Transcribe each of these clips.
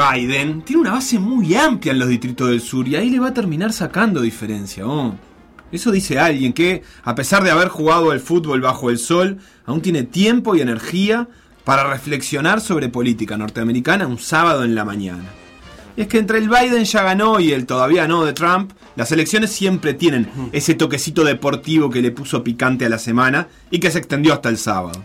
Biden tiene una base muy amplia en los distritos del sur y ahí le va a terminar sacando diferencia. Oh. Eso dice alguien que, a pesar de haber jugado el fútbol bajo el sol, aún tiene tiempo y energía para reflexionar sobre política norteamericana un sábado en la mañana. Y es que entre el Biden ya ganó y el todavía no de Trump, las elecciones siempre tienen ese toquecito deportivo que le puso picante a la semana y que se extendió hasta el sábado.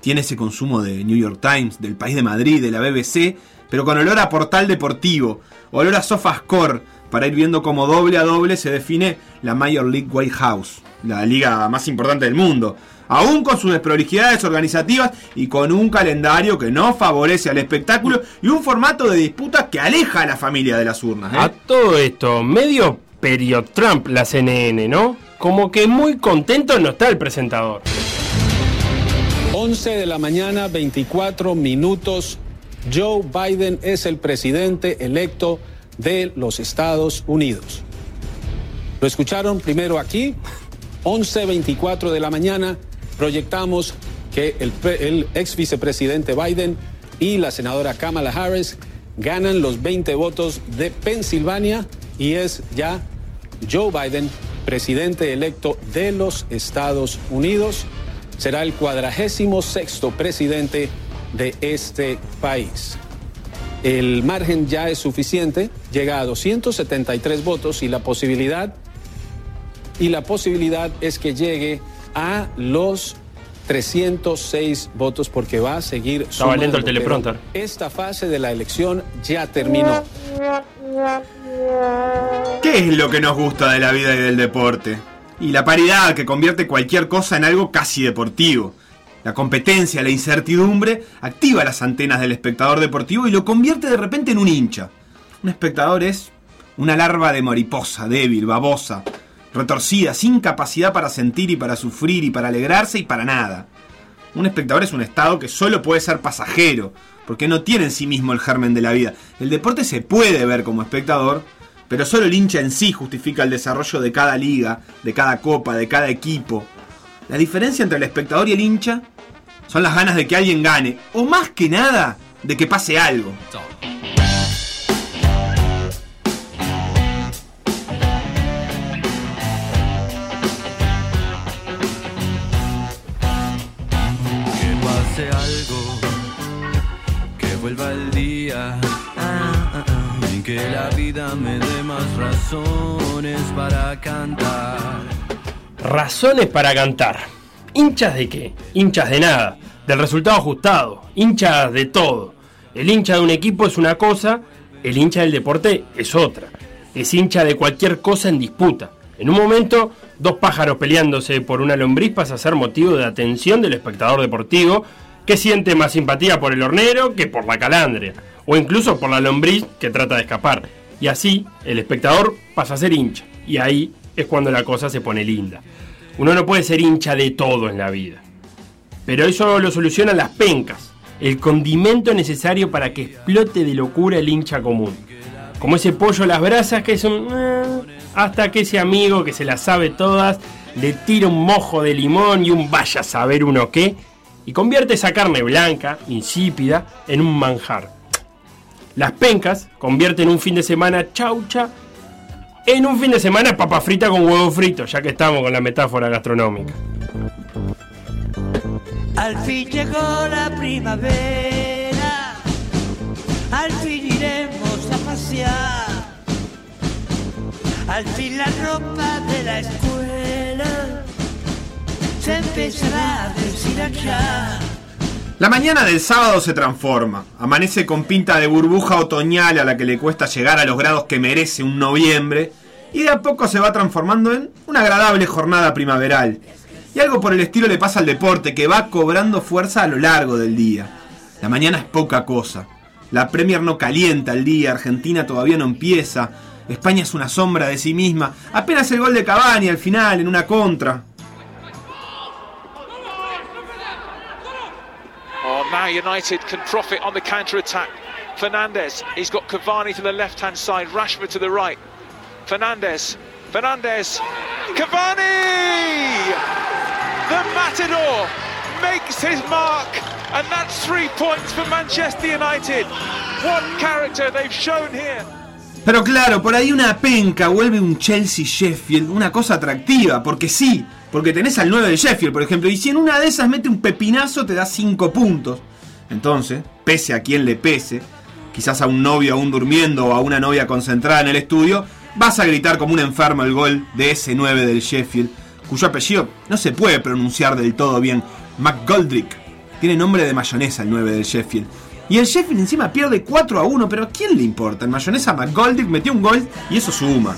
Tiene ese consumo de New York Times, del País de Madrid, de la BBC, pero con olor a portal deportivo, olor a sofascore, para ir viendo cómo doble a doble se define la Major League White House, la liga más importante del mundo. Aún con sus desprolijidades organizativas y con un calendario que no favorece al espectáculo y un formato de disputas que aleja a la familia de las urnas. ¿eh? A todo esto, medio period Trump la CNN, ¿no? Como que muy contento no está el presentador. 11 de la mañana, 24 minutos. Joe Biden es el presidente electo de los Estados Unidos. Lo escucharon primero aquí, 11.24 de la mañana, proyectamos que el, el, ex vicepresidente Biden y la senadora Kamala Harris ganan los 20 votos de Pensilvania y es ya Joe Biden, presidente electo de los Estados Unidos. Será el cuadragésimo sexto presidente de este país el margen ya es suficiente, llega a 273 votos y la posibilidad y la posibilidad es que llegue a los 306 votos porque va a seguir Estaba lento el teleprompter. Esta fase de la elección ya terminó. ¿Qué es lo que nos gusta de la vida y del deporte? Y la paridad que convierte cualquier cosa en algo casi deportivo. La competencia, la incertidumbre, activa las antenas del espectador deportivo y lo convierte de repente en un hincha. Un espectador es una larva de mariposa, débil, babosa, retorcida, sin capacidad para sentir y para sufrir y para alegrarse y para nada. Un espectador es un estado que solo puede ser pasajero, porque no tiene en sí mismo el germen de la vida. El deporte se puede ver como espectador, pero solo el hincha en sí justifica el desarrollo de cada liga, de cada copa, de cada equipo. La diferencia entre el espectador y el hincha son las ganas de que alguien gane, o más que nada, de que pase algo. Que pase algo, que vuelva el día. Y que la vida me dé más razones para cantar. Razones para cantar. ¿Hinchas de qué? Hinchas de nada. Del resultado ajustado. Hinchas de todo. El hincha de un equipo es una cosa, el hincha del deporte es otra. Es hincha de cualquier cosa en disputa. En un momento, dos pájaros peleándose por una lombriz pasa a ser motivo de atención del espectador deportivo que siente más simpatía por el hornero que por la calandria, o incluso por la lombriz que trata de escapar. Y así, el espectador pasa a ser hincha, y ahí es cuando la cosa se pone linda. Uno no puede ser hincha de todo en la vida. Pero eso lo solucionan las pencas, el condimento necesario para que explote de locura el hincha común. Como ese pollo a las brasas que es un... eh, hasta que ese amigo que se las sabe todas le tira un mojo de limón y un vaya a saber uno qué, y convierte esa carne blanca, insípida, en un manjar. Las pencas convierten un fin de semana chaucha en un fin de semana papa frita con huevo frito, ya que estamos con la metáfora gastronómica. Al fin llegó la primavera, al fin iremos a pasear, al fin la ropa de la escuela se empezará a deshilachar. La mañana del sábado se transforma. Amanece con pinta de burbuja otoñal a la que le cuesta llegar a los grados que merece un noviembre. Y de a poco se va transformando en una agradable jornada primaveral. Y algo por el estilo le pasa al deporte, que va cobrando fuerza a lo largo del día. La mañana es poca cosa. La Premier no calienta el día, Argentina todavía no empieza. España es una sombra de sí misma. Apenas el gol de Cavani al final, en una contra. Now United can profit on the counter attack. Fernandez, he's got Cavani to the left hand side, Rashford to the right. Fernandez, Fernandez, Cavani! The Matador makes his mark, and that's three points for Manchester United. What character they've shown here. Pero claro, por ahí una penca vuelve un Chelsea Sheffield una cosa atractiva, porque sí, porque tenés al 9 del Sheffield, por ejemplo, y si en una de esas mete un pepinazo te da 5 puntos. Entonces, pese a quien le pese, quizás a un novio aún durmiendo o a una novia concentrada en el estudio, vas a gritar como un enfermo el gol de ese 9 del Sheffield, cuyo apellido no se puede pronunciar del todo bien, McGoldrick. Tiene nombre de mayonesa el 9 del Sheffield. Y el Sheffield encima pierde 4 a 1, pero ¿a quién le importa? El mayonesa McGoldrick metió un gol y eso suma.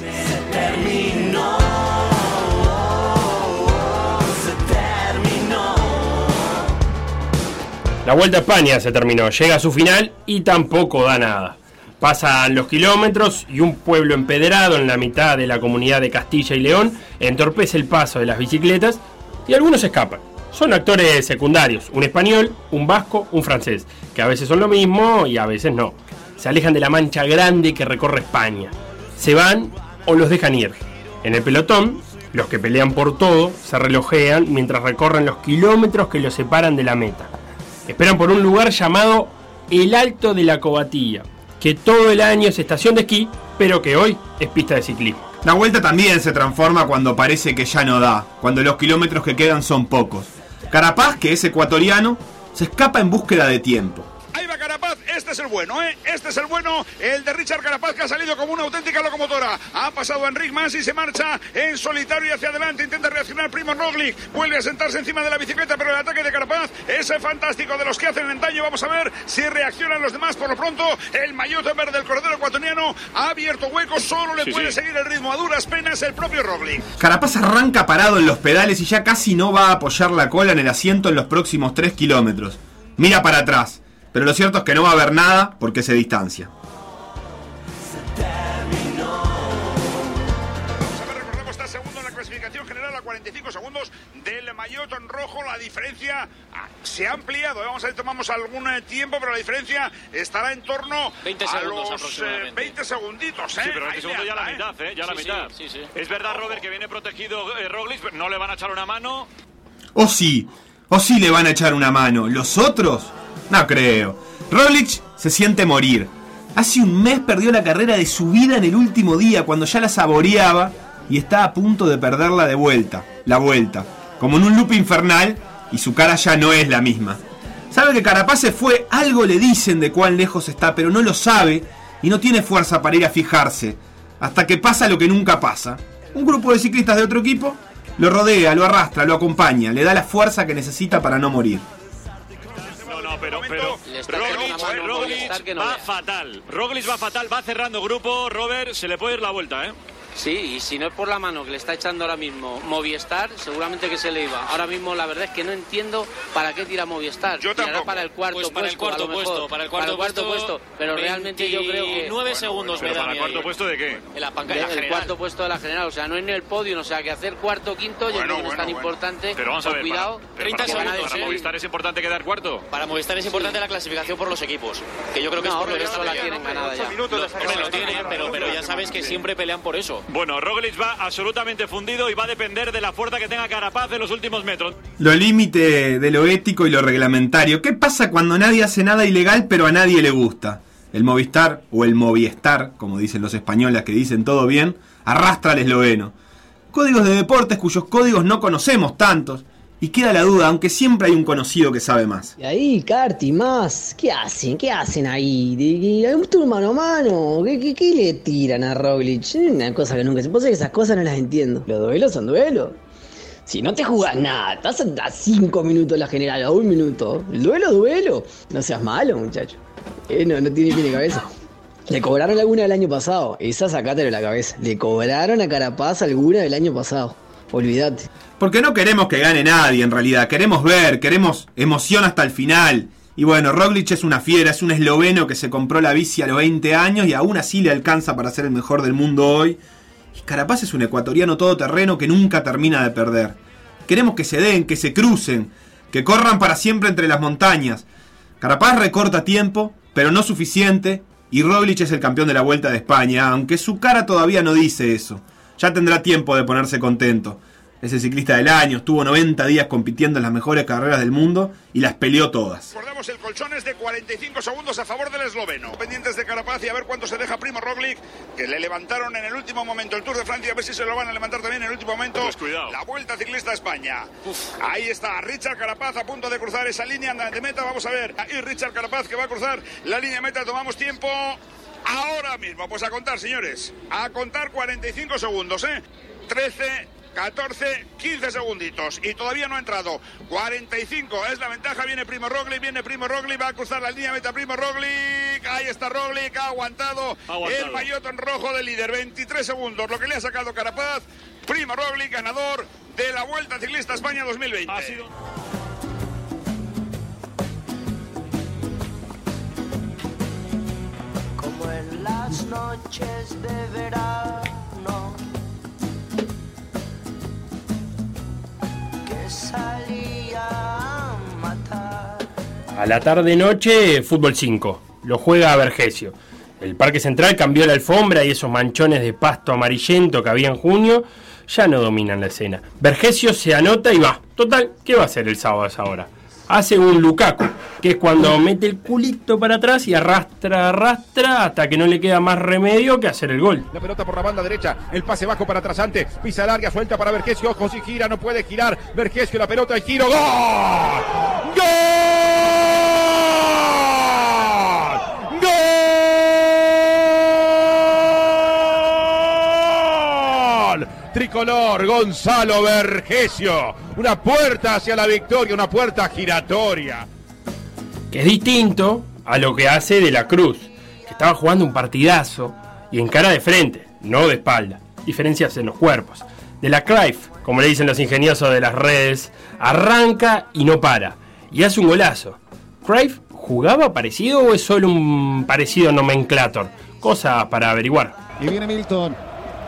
La Vuelta a España se terminó, llega a su final y tampoco da nada. Pasan los kilómetros y un pueblo empedrado en la mitad de la comunidad de Castilla y León entorpece el paso de las bicicletas y algunos escapan. Son actores secundarios, un español, un vasco, un francés, que a veces son lo mismo y a veces no. Se alejan de la mancha grande que recorre España. Se van o los dejan ir. En el pelotón, los que pelean por todo se relojean mientras recorren los kilómetros que los separan de la meta. Esperan por un lugar llamado el Alto de la Cobatilla, que todo el año es estación de esquí, pero que hoy es pista de ciclismo. La vuelta también se transforma cuando parece que ya no da, cuando los kilómetros que quedan son pocos. Carapaz, que es ecuatoriano, se escapa en búsqueda de tiempo. Ahí va Carapaz, este es el bueno, ¿eh? Este es el bueno, el de Richard Carapaz que ha salido como una auténtica locomotora. Ha pasado a Enric Mas y se marcha en solitario y hacia adelante. Intenta reaccionar Primo Roglic. Vuelve a sentarse encima de la bicicleta, pero el ataque de Carapaz es fantástico de los que hacen el daño. Vamos a ver si reaccionan los demás. Por lo pronto, el maillot verde del corredor ecuatoriano ha abierto huecos. Solo le puede seguir el ritmo a duras penas el propio Roglic. Carapaz arranca parado en los pedales y ya casi no va a apoyar la cola en el asiento en los próximos 3 kilómetros. Mira para atrás, pero lo cierto es que no va a haber nada porque se distancia. Vamos a ver, recordemos, está segundo en la clasificación general a 45 segundos del maillot en rojo. La diferencia se ha ampliado. Vamos a ver, tomamos algún tiempo, pero la diferencia estará en torno 20 a segundos los eh, aproximadamente. 20 segunditos. ¿eh? Sí, pero Ahí este segundo le ya la ¿eh? mitad, ¿eh? Ya la Sí, sí, mitad. sí, sí. Es verdad, Robert, que viene protegido eh, Roglic, pero no le van a echar una mano. O sí, o sí le van a echar una mano. ¿Los otros? No creo. Roglic se siente morir. Hace un mes perdió la carrera de su vida en el último día, cuando ya la saboreaba y está a punto de perderla de vuelta, la vuelta, como en un loop infernal y su cara ya no es la misma. Sabe que Carapaz se fue, algo le dicen de cuán lejos está, pero no lo sabe y no tiene fuerza para ir a fijarse, hasta que pasa lo que nunca pasa. Un grupo de ciclistas de otro equipo lo rodea, lo arrastra, lo acompaña, le da la fuerza que necesita para no morir. No, pero, pero Roglic, Roglic no va fatal. Roglic va fatal, va cerrando grupo. Robert, se le puede ir la vuelta, ¿eh? Sí, y si no es por la mano que le está echando ahora mismo Movistar, seguramente que se le iba. Ahora mismo la verdad es que no entiendo para qué tira Movistar. Yo Tirará para el cuarto Pues para el puesto, a cuarto puesto, para el cuarto, puesto, pero realmente yo creo que 9 segundos Pero me da para el cuarto puesto de qué? En la de- la el general. cuarto puesto de la general, o sea, no en el podio, o sea, que hacer cuarto, quinto, yo Bueno, creo que no es bueno, tan bueno. importante. Pero vamos a ver, cuidado, para, 30 para, segundos. Movistar es importante quedar cuarto. Para Movistar es importante la clasificación por los equipos, que yo creo que No, es por lo que la tienen ganada ya. Hombre, lo tienen, pero ya sabes que siempre pelean por eso. Bueno, Roglic va absolutamente fundido y va a depender de la fuerza que tenga Carapaz en los últimos metros. Lo límite de lo ético y lo reglamentario. ¿Qué pasa cuando nadie hace nada ilegal pero a nadie le gusta? El Movistar o el Moviestar, como dicen los españoles que dicen todo bien, arrastra al esloveno. Códigos de deportes cuyos códigos no conocemos tantos. Y queda la duda, aunque siempre hay un conocido que sabe más. Y ahí, Carti, más. ¿Qué hacen? ¿Qué hacen ahí? ¿De, de, un mano a mano? ¿Qué, qué, le tiran a Roglic? Una cosa que nunca se pasa que esas cosas no las entiendo. Los duelos son duelos. Si no te jugás nada, estás a 5 minutos la general, a un minuto. El duelo duelo. No seas malo, muchacho. Eh, no, no tiene pie ni cabeza. Le cobraron alguna del año pasado. Esa sacátelo de la cabeza. Le cobraron a Carapaz alguna del año pasado. Olvídate. Porque no queremos que gane nadie en realidad, queremos ver, queremos emoción hasta el final. Y bueno, Roglic es una fiera, es un esloveno que se compró la bici a los 20 años y aún así le alcanza para ser el mejor del mundo hoy. Y Carapaz es un ecuatoriano todoterreno que nunca termina de perder. Queremos que se den, que se crucen, que corran para siempre entre las montañas. Carapaz recorta tiempo, pero no suficiente, y Roglic es el campeón de la Vuelta de España, aunque su cara todavía no dice eso. Ya tendrá tiempo de ponerse contento. Es el ciclista del año, estuvo 90 días compitiendo en las mejores carreras del mundo y las peleó todas. Recordamos el colchón es de 45 segundos a favor del esloveno. Pendientes de Carapaz y a ver cuánto se deja Primo Roglic, que le levantaron en el último momento el Tour de Francia, a ver si se lo van a levantar también en el último momento. La Vuelta Ciclista a España. Ahí está Richard Carapaz a punto de cruzar esa línea de meta. Vamos a ver. Ahí Richard Carapaz que va a cruzar la línea de meta. Tomamos tiempo. Ahora mismo, pues a contar, señores. A contar 45 segundos, ¿eh? 13, 14, 15 segunditos y todavía no ha entrado. 45 es la ventaja. Viene Primo Roglic, viene Primo Roglic, va a cruzar la línea meta Primo Roglic. Ahí está Roglic, ha aguantado, aguantado. el maillot en rojo del líder. 23 segundos, lo que le ha sacado Carapaz. Primo Roglic, ganador de la Vuelta Ciclista España 2020. Ha sido... como en las noches de verano a. A la tarde-noche, fútbol 5. Lo juega Vergesio. El Parque Central cambió la alfombra y esos manchones de pasto amarillento que había en junio ya no dominan la escena. Vergesio se anota y va. Total, ¿qué va a hacer el sábado a esa hora? Hace un Lukaku, que es cuando mete el culito para atrás y arrastra, arrastra hasta que no le queda más remedio que hacer el gol. La pelota por la banda derecha, el pase bajo para Trasante, pisa larga, suelta para Vergesio, ojo si gira, no puede girar. Vergesio, la pelota, el giro, ¡gol! ¡Gol! Tricolor, Gonzalo Vergesio. Una puerta hacia la victoria, una puerta giratoria. que es distinto a lo que hace De la Cruz, que estaba jugando un partidazo y en cara de frente, no de espalda. Diferencias en los cuerpos. De la Cruyff, como le dicen los ingeniosos de las redes, arranca y no para. Y hace un golazo. ¿Cruyff jugaba parecido o es solo un parecido nomenclator? Cosa para averiguar. Y viene Milton.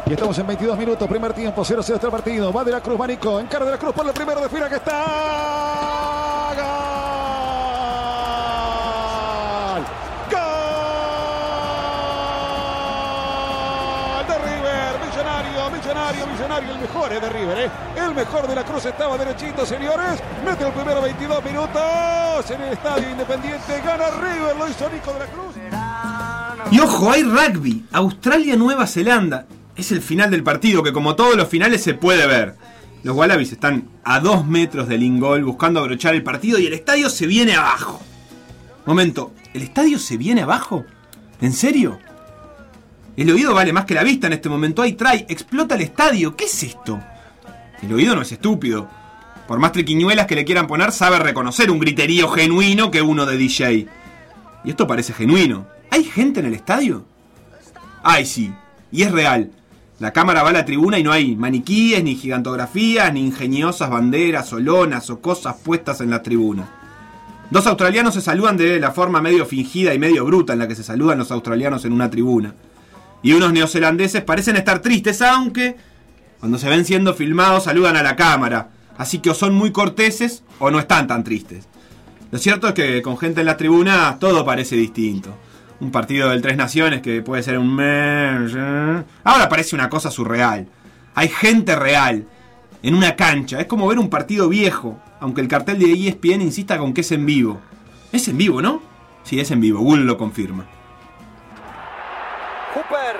Y estamos en 22 minutos, primer tiempo, 0-0 este partido. Va de la Cruz, Manico. Encara de la Cruz por el primero de fila que está. ¡Gol! ¡Gol! De River, millonario, millonario, millonario. El mejor es de River, ¿eh? El mejor de la Cruz estaba derechito, señores. Mete el primero 22 minutos en el estadio Independiente. Gana River, lo hizo Nico de la Cruz. Y ojo, hay rugby. Australia-Nueva Zelanda. Es el final del partido que como todos los finales se puede ver. Los Wallabies están a dos metros del ingol buscando abrochar el partido y el estadio se viene abajo. Momento, ¿el estadio se viene abajo? ¿En serio? El oído vale más que la vista en este momento. Hay try, explota el estadio. ¿Qué es esto? El oído no es estúpido. Por más triquiñuelas que le quieran poner, sabe reconocer un griterío genuino que uno de DJ. Y esto parece genuino. ¿Hay gente en el estadio? Ay, sí. Y es real. La cámara va a la tribuna y no hay maniquíes, ni gigantografías, ni ingeniosas banderas o lonas o cosas puestas en la tribuna. Dos australianos se saludan de la forma medio fingida y medio bruta en la que se saludan los australianos en una tribuna. Y unos neozelandeses parecen estar tristes, aunque cuando se ven siendo filmados saludan a la cámara. Así que o son muy corteses o no están tan tristes. Lo cierto es que con gente en la tribuna todo parece distinto. Un partido del Tres Naciones que puede ser un... mes, Ahora parece una cosa surreal. Hay gente real en una cancha. Es como ver un partido viejo, aunque el cartel de ESPN insista con que es en vivo. Es en vivo, ¿no? Sí, es en vivo. Google lo confirma. Hooper.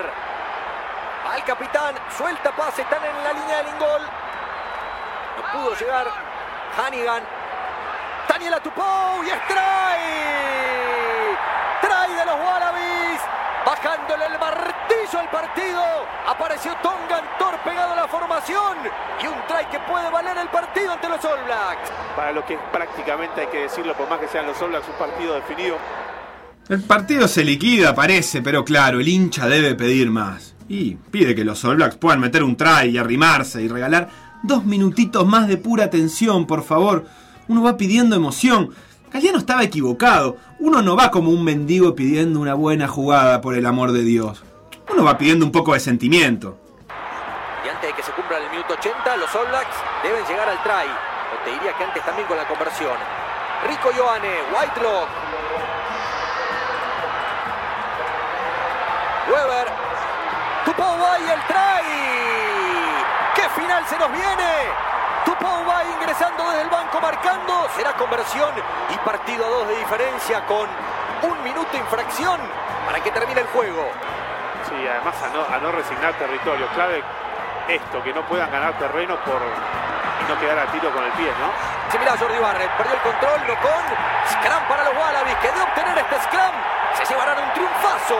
Al capitán. Suelta pase. Están en la línea del ingol. No pudo llegar. Hannigan. Daniela Tupou. Y es de los Wallabies. Bajándole el martillo al partido. Apareció Tongan Thor pegado a la formación. Y un try que puede valer el partido ante los All Blacks. Para lo que es prácticamente, hay que decirlo, por más que sean los All Blacks, un partido definido. El partido se liquida, parece, pero claro, el hincha debe pedir más. Y pide que los All Blacks puedan meter un try y arrimarse y regalar dos minutitos más de pura tensión, por favor. Uno va pidiendo emoción. Galeano estaba equivocado. Uno no va como un mendigo pidiendo una buena jugada, por el amor de Dios. Uno va pidiendo un poco de sentimiento. Y antes de que se cumpla el minuto 80, los All Blacks deben llegar al try. O te diría que antes también con la conversión. Rico Ioane, Whitelock. Weber. Tupou y el try. ¡Qué final se nos viene! Tupou va ingresando desde el banco marcando. Será conversión y partido a dos de diferencia con un minuto infracción para que termine el juego. Sí, además a no, a no resignar territorio. Clave esto, que no puedan ganar terreno por y no quedar a tiro con el pie, ¿no? Se mira Jordi Barrett, perdió el control, no con Scrum para los Wallabies, que de obtener este Scrum se llevarán un triunfazo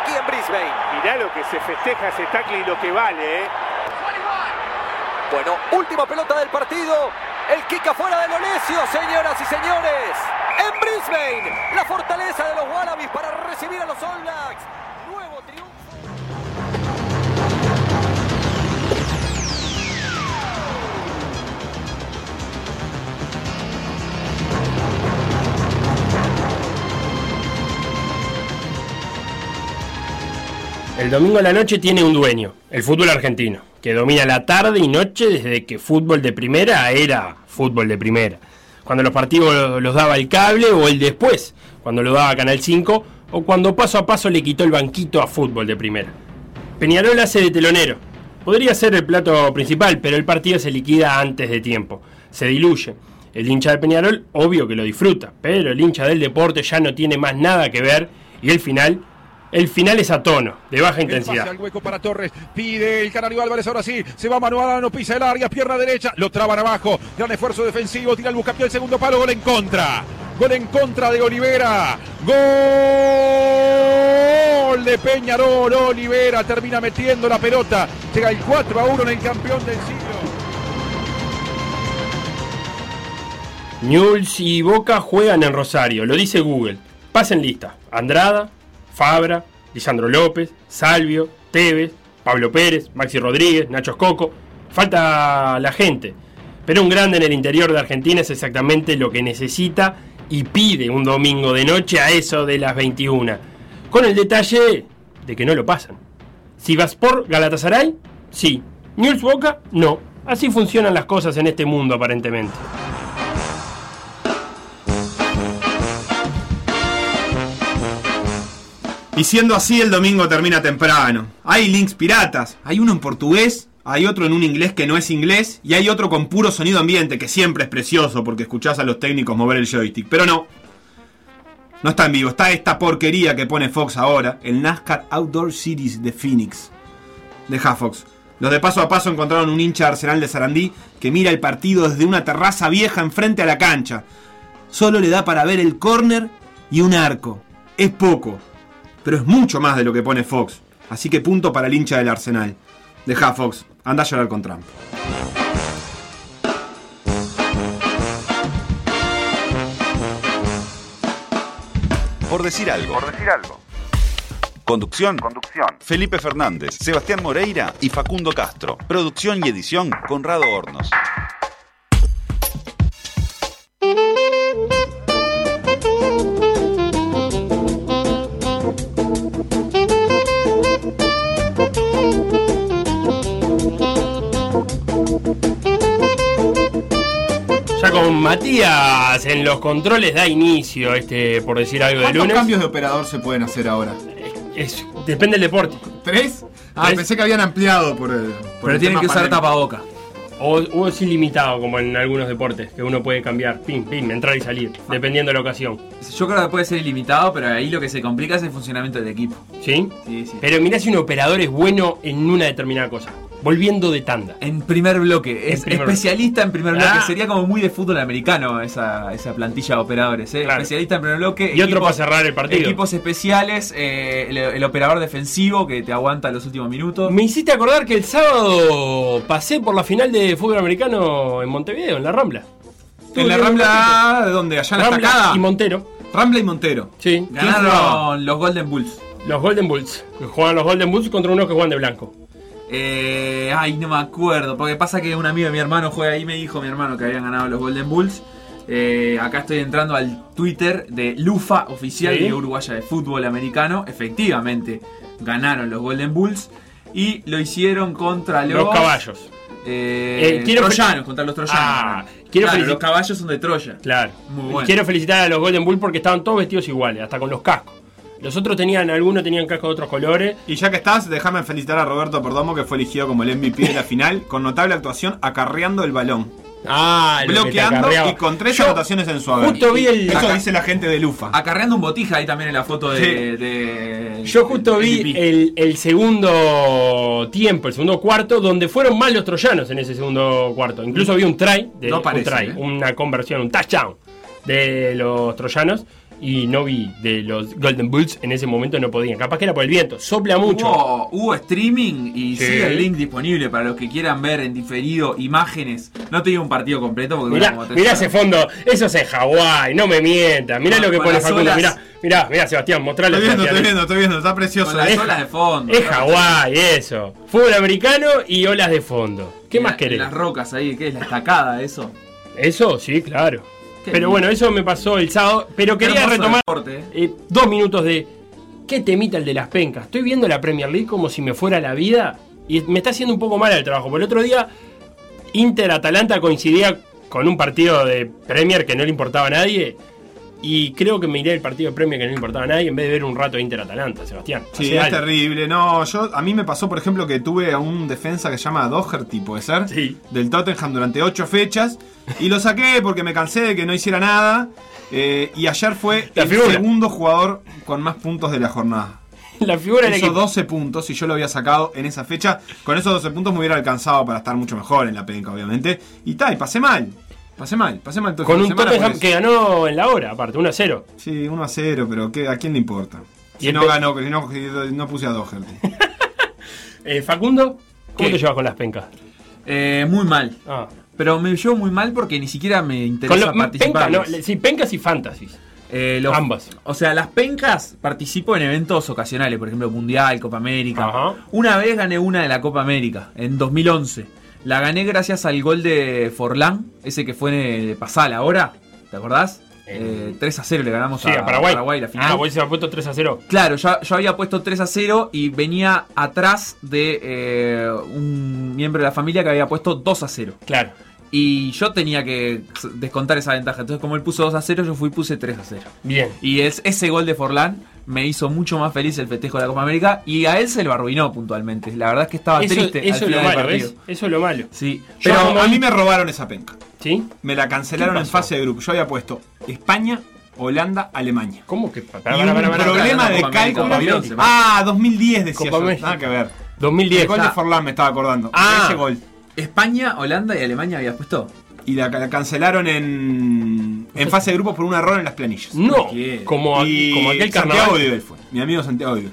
aquí en Brisbane. Mirá lo que se festeja ese tackle y lo que vale, ¿eh? Bueno, última pelota del partido. El kick afuera de Lonesio, señoras y señores. En Brisbane, la fortaleza de los Wallabies para recibir a los All Blacks. Nuevo triunfo. El domingo a la noche tiene un dueño, el fútbol argentino, que domina la tarde y noche desde que fútbol de primera era fútbol de primera. Cuando los partidos los daba el cable o el después, cuando lo daba Canal 5 o cuando paso a paso le quitó el banquito a fútbol de primera. Peñarol hace de telonero. Podría ser el plato principal, pero el partido se liquida antes de tiempo. Se diluye. El hincha de Peñarol, obvio que lo disfruta, pero el hincha del deporte ya no tiene más nada que ver y el final, el final es a tono, de baja El intensidad. al hueco para Torres. Pide el Canario Álvarez. Ahora sí. Se va Manuel, no pisa el área. Pierna derecha. Lo traban abajo. Gran esfuerzo defensivo. Tira el buscapié el segundo palo. Gol en contra. Gol en contra de Olivera. Gol de Peñarol. Olivera termina metiendo la pelota. Llega el 4 a 1 en el campeón del siglo. Newell's y Boca juegan en Rosario, lo dice Google. Pasen lista. Andrada, Fabra, Lisandro López, Salvio, Tevez, Pablo Pérez, Maxi Rodríguez, Nacho Escoco. Falta la gente. Pero un grande en el interior de Argentina es exactamente lo que necesita y pide un domingo de noche a eso de las 21. Con el detalle de que no lo pasan. Si vas por Galatasaray, sí. Newell's Boca, no. Así funcionan las cosas en este mundo aparentemente. Y siendo así, el domingo termina temprano. Hay links piratas. Hay uno en portugués, hay otro en un inglés que no es inglés, y hay otro con puro sonido ambiente, que siempre es precioso porque escuchás a los técnicos mover el joystick. Pero no. No está en vivo, está esta porquería que pone Fox ahora, el NASCAR Outdoor Series de Phoenix. Deja Fox. Los de paso a paso encontraron un hincha de Arsenal de Sarandí que mira el partido desde una terraza vieja enfrente a la cancha. Solo le da para ver el córner y un arco. Es poco, pero es mucho más de lo que pone Fox. Así que punto para el hincha del Arsenal. Deja Fox, anda a llorar con Trump. Por decir algo. Por decir algo. Conducción. Conducción. Felipe Fernández, Sebastián Moreira y Facundo Castro. Producción y edición Conrado Hornos. Ya con Matías en los controles da inicio este, por decir algo de ¿Cuántos lunes. cambios de operador se pueden hacer ahora? Es- depende del deporte. ¿Tres? Ah, ¿Tres? pensé que habían ampliado por el. por el tema pandemia. tapaboca. O, o es ilimitado, como en algunos deportes, que uno puede cambiar, pim, pim, entrar y salir, dependiendo de la ocasión. Yo creo que puede ser ilimitado, pero ahí lo que se complica es el funcionamiento del equipo. ¿Sí? Sí, sí. Pero mirá si un operador es bueno en una determinada cosa. Volviendo de tanda. En primer bloque, es En primer especialista en primer bloque. Ah. Sería como muy de fútbol americano esa, esa plantilla de operadores. ¿eh? Claro. Especialista en primer bloque. Y otro para cerrar el partido. Equipos especiales, eh, el, el operador defensivo que te aguanta los últimos minutos. Me hiciste acordar que el sábado pasé por la final de fútbol americano en Montevideo, en la Rambla. En la Rambla. ¿de dónde? Allá en la Rambla estacada. y Montero. Rambla y Montero. Sí. Ganaron los Golden Bulls. Los Golden Bulls. Juegan los Golden Bulls contra unos que juegan de blanco. Eh, ay, no me acuerdo. Porque pasa que un amigo de mi hermano juega ahí. Me dijo mi hermano que habían ganado los Golden Bulls. Eh, acá estoy entrando al Twitter de Lufa Oficial, Sí. Liga Uruguaya de Fútbol Americano. Efectivamente, ganaron los Golden Bulls. Y lo hicieron contra los. Los caballos. Eh, Eh, quiero troyanos, contra los troyanos. Ah, quiero Claro, felici- los caballos son de Troya. Claro. Muy bueno. Quiero felicitar a los Golden Bulls porque estaban todos vestidos iguales, hasta con los cascos. Los otros tenían, algunos tenían casco de otros colores. Y ya que estás, déjame felicitar a Roberto Perdomo, que fue elegido como el MVP de la final, con notable actuación acarreando el balón. Ah, bloqueando y con tres Yo anotaciones en su haber. justo vi el- Eso dice la gente de Lufa. Acarreando un botija ahí también en la foto de. Sí. de- Yo justo de vi el, el segundo tiempo, el segundo cuarto, donde fueron mal los troyanos en ese segundo cuarto. Incluso vi un try, de, No parece, un try, ¿eh? una conversión, un touchdown de los troyanos. Y no vi de los Golden Bulls en ese momento, no podían. Capaz que era por el viento, sopla mucho. Hubo, hubo streaming y Sí. sigue el link disponible para los que quieran ver en diferido imágenes. No te digo un partido completo porque Mirá, como mirá ese fondo, eso es en Hawái, no me mientas. Mirá lo que pone Facundo, olas. mirá, mirá, mirá, Sebastián, mostralo. Estoy viendo, estoy viendo, estoy viendo, está precioso. Con las Es- olas de fondo. Es Hawái, eso. Fútbol americano y olas de fondo. ¿Qué Y más la- querés? Las rocas ahí, ¿qué es la estacada eso? Eso, sí, claro. Qué Pero lindo. bueno, eso me pasó el sábado. Pero quería retomar eh. eh, dos minutos de. ¿Qué temita el de las pencas? Estoy viendo la Premier League como si me fuera la vida. Y me está haciendo un poco mal el trabajo. Porque el otro día, Inter-Atalanta coincidía con un partido de Premier que no le importaba a nadie. Y creo que miré el partido de Premier que no importaba a nadie en vez de ver un rato Inter-Atalanta, Sebastián. Sí, es algo. terrible. No, yo a mí me pasó, por ejemplo, que tuve a un defensa que se llama Doherty, puede ser, Sí. del Tottenham durante ocho fechas y lo saqué porque me cansé de que no hiciera nada. eh, y ayer fue La el figura. segundo jugador con más puntos de la jornada. La figura Hizo equipo. 12 puntos y yo lo había sacado en esa fecha. Con esos 12 puntos me hubiera alcanzado para estar mucho mejor en la penca, obviamente. Y tal, y pasé mal. Pasé mal, pasé mal todo Con un Tottenham que ganó en la hora, aparte, 1 a 0. Sí, 1 a 0, pero ¿qué- ¿a quién le importa? Si no ganó, si no, puse a Doherty. Eh, Facundo, ¿cómo ¿Qué? te llevas con las pencas? Eh, muy mal. Ah. Pero me llevo muy mal porque ni siquiera me interesa participar. penca, no, sí, pencas y fantasies. Eh, los- Ambas. O sea, las pencas participo en eventos ocasionales, por ejemplo, Mundial, Copa América. Ajá. Una vez gané una de la Copa América, en 2011. La gané gracias al gol de Forlán, ese que fue de Pasal ahora, ¿te acordás? Eh, 3 a 0 le ganamos Sí, a, a Paraguay. la final. Ah, vos se ha puesto 3 a 0. Claro, yo, yo había puesto 3 a 0 y venía atrás de eh, un miembro de la familia que había puesto 2 a 0. Claro. Y yo tenía que descontar esa ventaja. Entonces, como él puso 2 a 0, yo fui y puse 3 a 0. Bien. Y es, ese gol de Forlán me hizo mucho más feliz el festejo de la Copa América y a él se lo arruinó puntualmente. La verdad es que estaba Eso, triste. eso al es lo final del malo, partido. ¿ves? Eso es lo malo. Sí, Pero como- a mí me robaron esa penca. ¿Sí? Me la cancelaron ¿Qué en fase de grupo. Yo había puesto España, Holanda, Alemania. ¿Cómo que? Y Para, un problema de cálculo. 2011, Ah, 2010 decía Copa yo. Nada que ver. 2010. El gol de Ah. Forlán me estaba acordando. Ah. Ese gol. España, Holanda y Alemania habías puesto. Y la, la cancelaron en, en fase de grupo por un error en las planillas. No, como, Y como aquel Santiago. Odibel fue. Mi amigo Santiago Odibel.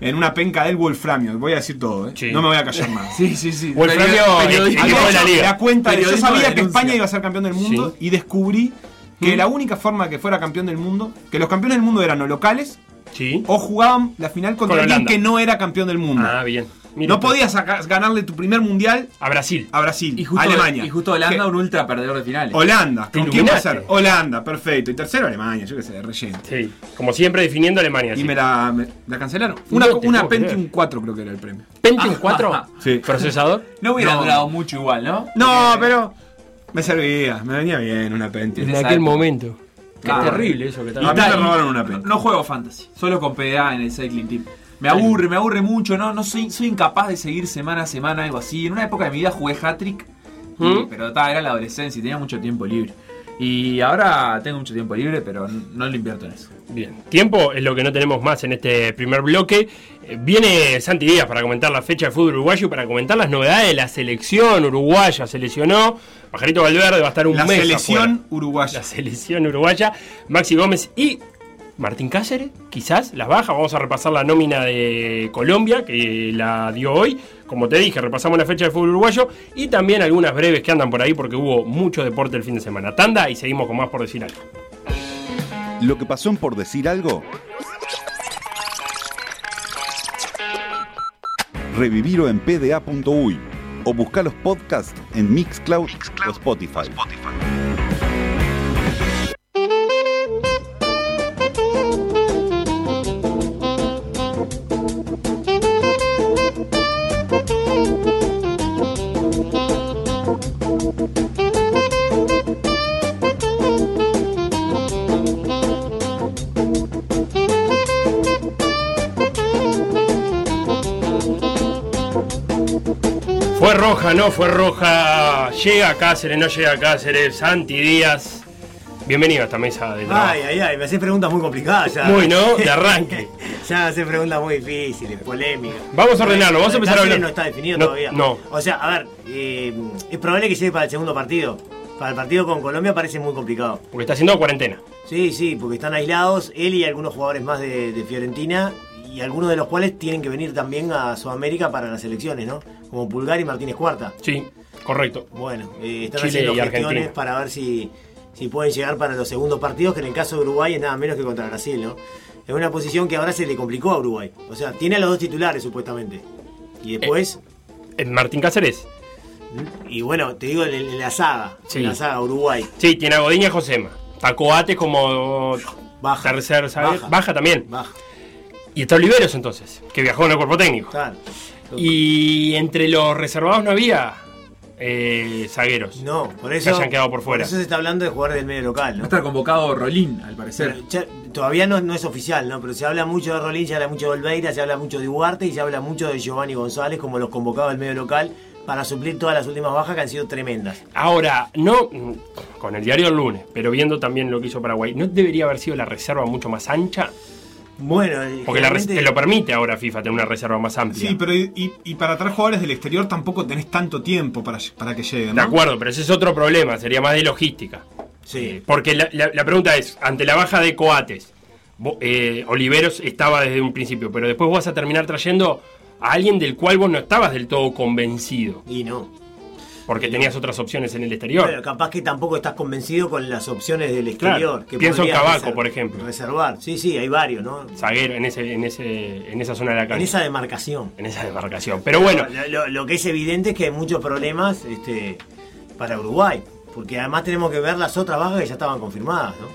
En una penca del Wolframio. Voy a decir todo, ¿eh? Sí. No me voy a callar más. Sí, sí, sí. Wolframio, de la hecho liga. la cuenta de- yo sabía de que. España iba a ser campeón del mundo y descubrí que ¿Mm? la única forma que fuera campeón del mundo, que los campeones del mundo eran o locales Sí. o jugaban la final contra Con alguien que no era campeón del mundo. Ah, bien. Mira no podías sacar- ganarle tu primer mundial A Brasil. a Brasil, Y justo, Alemania. Y justo Holanda, Que- un ultra perdedor de finales. Holanda. Te ¿Con quién va a ser? Holanda, perfecto. Y tercero Alemania, yo qué sé, relleno. Sí. Como siempre, definiendo Alemania. Y sí. me la, me- la cancelaron. Una, No te una creer. Pentium 4 creo que era el premio. Pentium 4. Sí. Procesador. No hubiera No. durado mucho igual, ¿no? No, pero me servía, me venía bien una Pentium. En aquel momento. Qué Ah. terrible eso que A estaba. mí me robaron una No, Pentium. no juego fantasy, solo con PDA en el Cycling Team. Me aburre, me aburre mucho, no, no soy, soy incapaz de seguir semana a semana algo así. En una época de mi vida jugué hat-trick, ¿Mm? pero ta, era la adolescencia y tenía mucho tiempo libre. Y ahora tengo mucho tiempo libre, pero no lo invierto en eso. Bien, tiempo es lo que no tenemos más en este primer bloque. Eh, Viene Santi Díaz para comentar la fecha de fútbol uruguayo, para comentar las novedades de la selección uruguaya. Se lesionó. Pajarito Valverde va a estar un La mes. selección afuera. uruguaya. La selección uruguaya. Maxi Gómez y Martín Cáceres, quizás las bajas. Vamos a repasar la nómina de Colombia, que la dio hoy. Como te dije, repasamos la fecha de fútbol uruguayo y también algunas breves que andan por ahí porque hubo mucho deporte el fin de semana. Tanda y seguimos con más por decir algo. Lo que pasó en por decir algo. Revivirlo en pda.uy o buscar los podcasts en Mixcloud, o Spotify. No fue roja. Llega a Cáceres, no llega a Cáceres. Santi Díaz. Bienvenido a esta mesa de trabajo. Ay, ay, ay, me haces preguntas muy complicadas ya. Muy, ¿no? De arranque. ya me haces preguntas muy difíciles, polémicas. Vamos a ordenarlo, vamos a empezar a hablar. no está definido No, todavía. no. O sea, a ver, eh, es probable que llegue para el segundo partido. Para el partido con Colombia parece muy complicado. Porque está haciendo cuarentena. Sí, sí, porque están aislados él y algunos jugadores más de, de Fiorentina y algunos de los cuales tienen que venir también a Sudamérica para las elecciones, ¿no? Como Pulgar y Martínez Cuarta. Sí, correcto. Bueno, eh, están Chile haciendo y gestiones Argentina. para ver si, si pueden llegar para los segundos partidos, que en el caso de Uruguay es nada menos que contra Brasil, ¿no? Es una posición que ahora se le complicó a Uruguay. O sea, tiene a los dos titulares supuestamente. Y después, Eh, Martín Cáceres. y bueno, te digo en, la saga, Sí. en la saga Uruguay. Sí, tiene a Godín y a Josema. Tacoate como Baja. tercer. Baja. Baja. también. Baja. Y está Oliveros entonces, que viajó en el cuerpo técnico. Claro. Y entre los reservados no había eh, zagueros. No, por eso. Que hayan quedado por fuera. eso se está hablando de jugadores del medio local, Va ¿no? a estar convocado Rolín, al parecer. Pero ya- todavía no, no es oficial, ¿no? Pero se habla mucho de Rolín, se habla mucho de Olveira, se habla mucho de Duarte y se habla mucho de Giovanni González como los convocados del medio local para suplir todas las últimas bajas que han sido tremendas. Ahora, no mm, con el diario el lunes, pero viendo también lo que hizo Paraguay, ¿no debería haber sido la reserva mucho más ancha? Bueno, Porque la te lo permite ahora FIFA tener una reserva más amplia. Sí, pero y, para traer jugadores del exterior tampoco tenés tanto tiempo para, para que lleguen. De acuerdo, pero ese es otro problema, sería más de logística. Sí. Porque la, la- la pregunta es, ante la baja de Coates, vo- eh, Oliveros estaba desde un principio, pero después vas a terminar trayendo a alguien del cual vos no estabas del todo convencido. Y no. Porque tenías otras opciones en el exterior. Pero capaz que tampoco estás convencido con las opciones del exterior. Claro, que pienso en Cabaco, por ejemplo. Reservar. Sí, sí, hay varios, ¿no? Zaguero en, ese, en, ese, en esa zona de la cancha. En esa demarcación. En esa demarcación. Pero bueno, Lo, lo- lo que es evidente es que hay muchos problemas este, para Uruguay. Porque además tenemos que ver las otras bajas que ya estaban confirmadas, ¿no?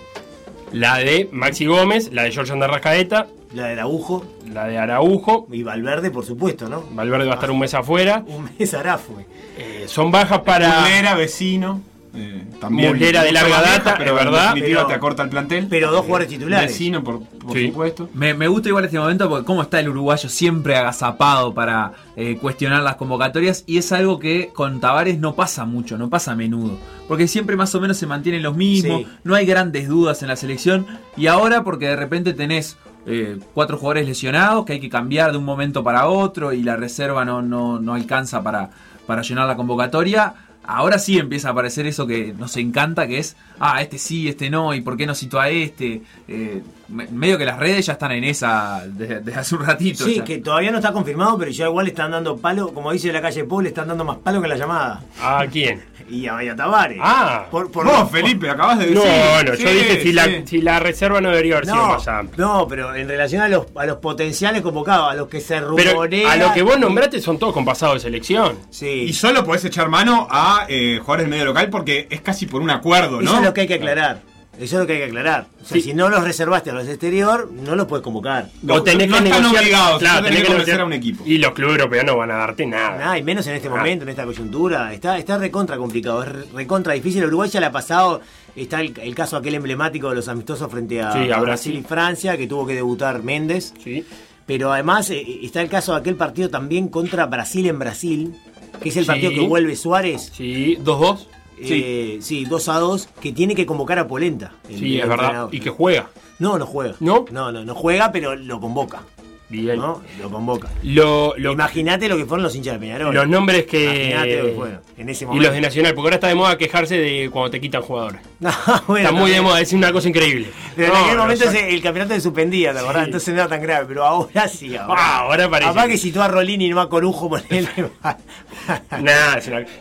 la de Maxi Gómez, la de George Andarrascaeta, La de Araujo la de Araujo. y Valverde, por supuesto, ¿no? Valverde va a estar un mes afuera. Un mes hará fue. Eh, son bajas para. Muslera, vecino. eh, también Muslera de larga data, pero es verdad. Pero- te acorta el plantel. Pero dos jugadores titulares. Vecino, por, por Sí. supuesto. Me, me gusta igual este momento porque cómo está el uruguayo siempre agazapado para eh, cuestionar las convocatorias y es algo que con Tavares no pasa mucho, no pasa a menudo. Porque siempre más o menos se mantienen los mismos, Sí. no hay grandes dudas en la selección y ahora porque de repente tenés eh, cuatro jugadores lesionados que hay que cambiar de un momento para otro y la reserva no, no, no alcanza para, para llenar la convocatoria. Ahora sí empieza a aparecer eso que nos encanta, que es, ah, este sí, este no, y por qué no citó a este. Eh, me- medio que las redes ya están en esa desde, desde hace un ratito. Sí, ya. que todavía no está confirmado, pero ya igual le están dando palo, como dice la calle Paul, le están dando más palo que la llamada. ¿A quién? Y a, y a Tavares. Ah, por, por- por- Felipe, acabas de No, decir. no, yo Sí, dije si, la, sí. si la reserva no debería haber sido No, más amplia. no, pero en relación a los, a los potenciales convocados, a los que se Pero rumorea. a lo que vos nombraste son todos con pasado de selección. Sí. Y solo podés echar mano a eh, jugadores del medio local porque es casi por un acuerdo, ¿no? Eso es lo que hay que aclarar. Eso es lo que hay que aclarar. O sea, Sí. si no los reservaste a los exterior, no los puedes convocar. o tenés no que están negociar, obligados, claro, solo tenés tenés que negociar a un equipo. Y los clubes europeos no van a darte nada. Nada, y menos en este Ah. momento, en esta coyuntura. Está, está recontra complicado, es re- recontra difícil. Uruguay ya le ha pasado. Está el, el caso aquel emblemático de los amistosos frente a, Sí, a a Brasil Brasil. y Francia, que tuvo que debutar Méndez. Sí. Pero además eh, está el caso de aquel partido también contra Brasil en Brasil, que es el Sí. partido que vuelve Suárez. Sí, 2-2. Eh, sí, 2 a 2, que tiene que convocar a Polenta. el- Sí, el es verdad. Y que juega. No, no juega. ¿No? No, no, no juega, pero lo convoca. Bien. ¿no? Lo convoca. Lo, lo- Imagínate lo que fueron los hinchas de Peñarol. los nombres Imagínate lo que que. fueron en ese Y momento. los de Nacional, porque ahora está de moda quejarse de cuando te quitan jugadores. No, bueno, está muy de moda, es una cosa increíble. Pero No, en aquel momento el campeonato se suspendía, ¿te acordás? Sí. Entonces no era tan grave, pero ahora sí. Ahora, Ah, ahora parece Capaz que- que citó a Rolini y no a Corujo por él.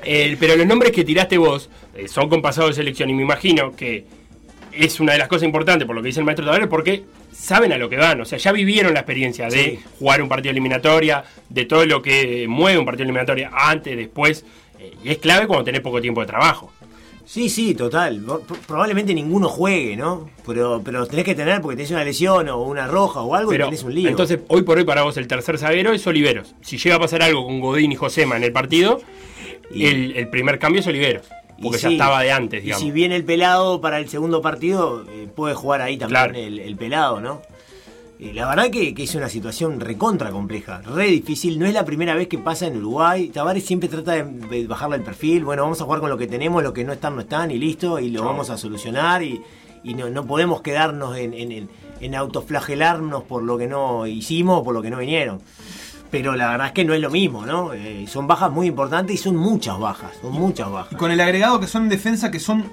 El- pero los nombres que tiraste vos eh, son con pasado de selección y me imagino que es una de las cosas importantes por lo que dice el maestro Tavares porque saben a lo que van, o sea, ya vivieron la experiencia de Sí. jugar un partido eliminatoria, de todo lo que mueve un partido eliminatoria antes, después, eh, y es clave cuando tenés poco tiempo de trabajo. Sí, sí, total. Pro- Probablemente ninguno juegue, ¿no? Pero, pero tenés que tener porque tenés una lesión o una roja o algo Pero, y tenés un lío. entonces, hoy por hoy para vos el tercer zaguero es Oliveros. Si llega a pasar algo con Godín y Josema en el partido, Y- el, el primer cambio es Oliveros. Y Porque ya sí, estaba de antes, Y digamos. si viene el pelado para el segundo partido, eh, puede jugar ahí también Claro. el, el pelado, ¿no? Eh, la verdad que, que es una situación recontra compleja, re difícil. No es la primera vez que pasa en Uruguay. Tavares siempre trata de, bajarle el perfil. Bueno, vamos a jugar con lo que tenemos, lo que no están, no están, y listo, y lo vamos a solucionar. Y, y no, no podemos quedarnos en, en, en- en autoflagelarnos por lo que no hicimos, por lo que no vinieron. Pero la verdad es que no es lo mismo, ¿no? Eh, son bajas muy importantes y son muchas bajas, son muchas bajas. Y con el agregado que son en defensa, que son.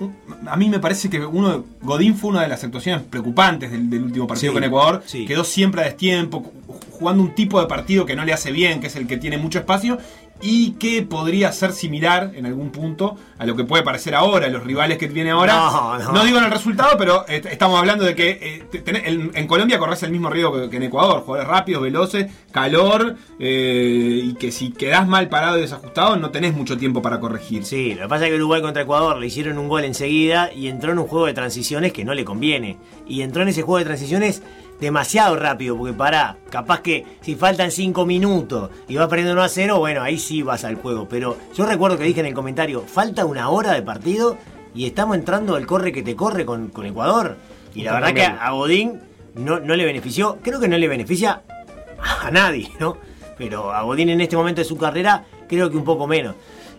A mí me parece que uno Godín fue una de las actuaciones preocupantes del, del último partido Sí, con Ecuador. sí. Quedó siempre a destiempo, jugando un tipo de partido que no le hace bien, que es el que tiene mucho espacio. Y que podría ser similar en algún punto a lo que puede parecer ahora, los rivales que tiene ahora. No, no. digo en el resultado, pero eh, estamos hablando de que eh, te- tenés- en, en Colombia corres el mismo riesgo que, que en Ecuador. Jugadores rápidos, veloces, calor. eh, y que si quedás mal parado y desajustado, no tenés mucho tiempo para corregir. Sí, lo que pasa es que Uruguay contra Ecuador le hicieron un gol enseguida y entró en un juego de transiciones que no le conviene. Y entró en ese juego de transiciones demasiado rápido, porque para, capaz que si faltan 5 minutos y vas perdiendo 1 a 0, bueno, ahí sí vas al juego. Pero yo recuerdo que dije en el comentario, falta una hora de partido y estamos entrando al corre que te corre con, con Ecuador. Y la verdad que a Godín no, no le benefició, creo que no le beneficia a nadie, ¿no? Pero a Godín en este momento de su carrera, creo que un poco menos.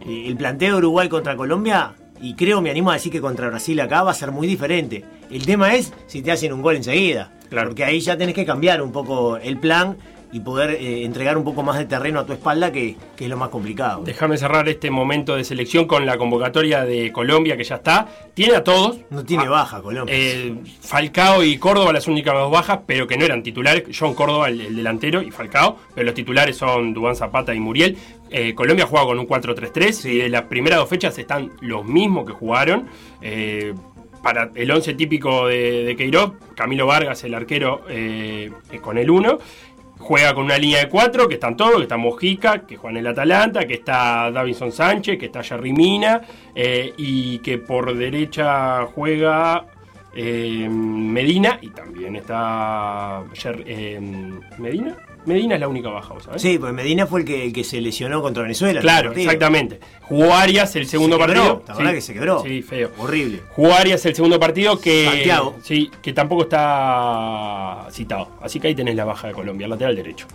El planteo de Uruguay contra Colombia, y creo, me animo a decir que contra Brasil acá va a ser muy diferente. El tema es si te hacen un gol enseguida. Porque ahí ya tenés que cambiar un poco el plan y poder eh, entregar un poco más de terreno a tu espalda, que, que es lo más complicado. Déjame cerrar este momento de selección con la convocatoria de Colombia que ya está. Tiene a todos. No tiene baja Colombia. Eh, Falcao y Córdoba las únicas dos bajas, pero que no eran titulares. John Córdoba, el, el delantero, y Falcao. Pero los titulares son Dubán Zapata y Muriel. Eh, Colombia juega con un 4-3-3 y de las primeras dos fechas están los mismos que jugaron. Para el 11 típico de, de Queiroz, Camilo Vargas, el arquero, eh, con el 1. Juega con una línea de cuatro, que están todos, que está Mojica, que juega en el Atalanta, que está Davinson Sánchez, que está Jerry Mina, eh, y que por derecha juega eh, Medina, y también está Jer- eh, Medina. Medina es la única baja, ¿vos ¿sabes? Sí, pues Medina fue el que, el que se lesionó contra Venezuela. Claro, exactamente. Jugó Arias el segundo Se quebró, partido. la verdad que se quebró. Sí, feo. Horrible. Jugó Arias el segundo partido que. Santiago. Sí, que tampoco está citado. Así que ahí tenés la baja de Colombia, el lateral derecho.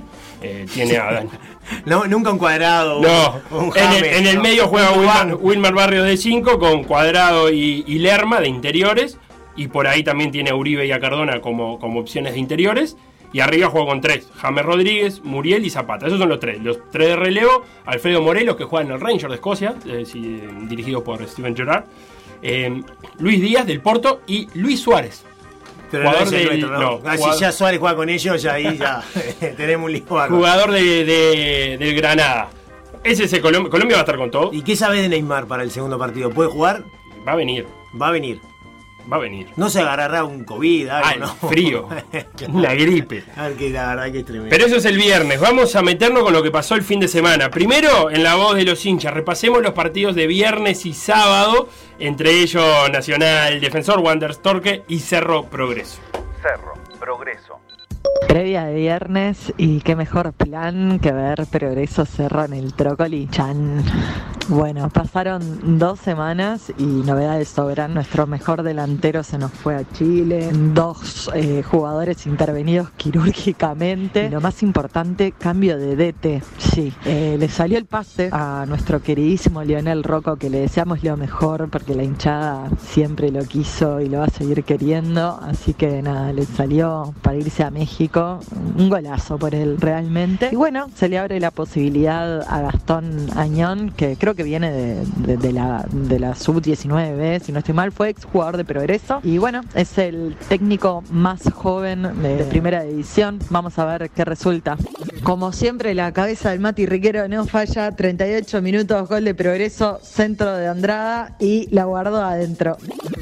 Eh, tiene a Dani. No, nunca un cuadrado. un- No, un en el, James, en el no. medio juega Wilmar. Wilmar Barrios de 5 con Cuadrado y, y Lerma de interiores. Y por ahí también tiene a Uribe y a Cardona como, como opciones de interiores. Y arriba juega con tres: James Rodríguez, Muriel y Zapata. Esos son los tres. Los tres de relevo: Alfredo Morelos, que juega en el Ranger de Escocia, eh, dirigido por Steven Gerrard. eh, Luis Díaz del Porto y Luis Suárez. Pero no jugador es el del- nuestro, ¿no? no, Ah, jugador- si ya Suárez juega con ellos, ya ahí ya tenemos un lío jugador de, de- del Granada. Ese es el Colombia. Colombia va a estar con todo. ¿Y qué sabes de Neymar para el segundo partido? ¿Puede jugar? Va a venir. Va a venir. Va a venir. No se agarrará un COVID, algo, ¿no? frío. Una gripe. A ver, que la verdad que es tremendo. Pero eso es el viernes. Vamos a meternos con lo que pasó el fin de semana. Primero, en la voz de los hinchas, repasemos los partidos de viernes y sábado, entre ellos Nacional Defensor, Wanderers Torque y Cerro Progreso. Cerro, Progreso. Previa de viernes y qué mejor plan que ver Progreso Cerro en el Trócoli. Chan. Bueno, pasaron dos semanas y novedades sobran. Nuestro mejor delantero se nos fue a Chile. Dos eh, jugadores intervenidos quirúrgicamente. Y lo más importante, cambio de DT. Sí, eh, le salió el pase a nuestro queridísimo Lionel Rocco, que le deseamos lo mejor porque la hinchada siempre lo quiso y lo va a seguir queriendo. Así que nada, le salió para irse a México. Un golazo por él realmente. Y bueno, se le abre la posibilidad a Gastón Añón, que creo que viene de, de- de la, de la sub-19, si no estoy mal, fue exjugador de Progreso. Y bueno, es el técnico más joven de, de primera división. Vamos a ver qué resulta. Como siempre, la cabeza del Mati Riquero no falla. 38 minutos, gol de Progreso, centro de Andrada y la guardó adentro.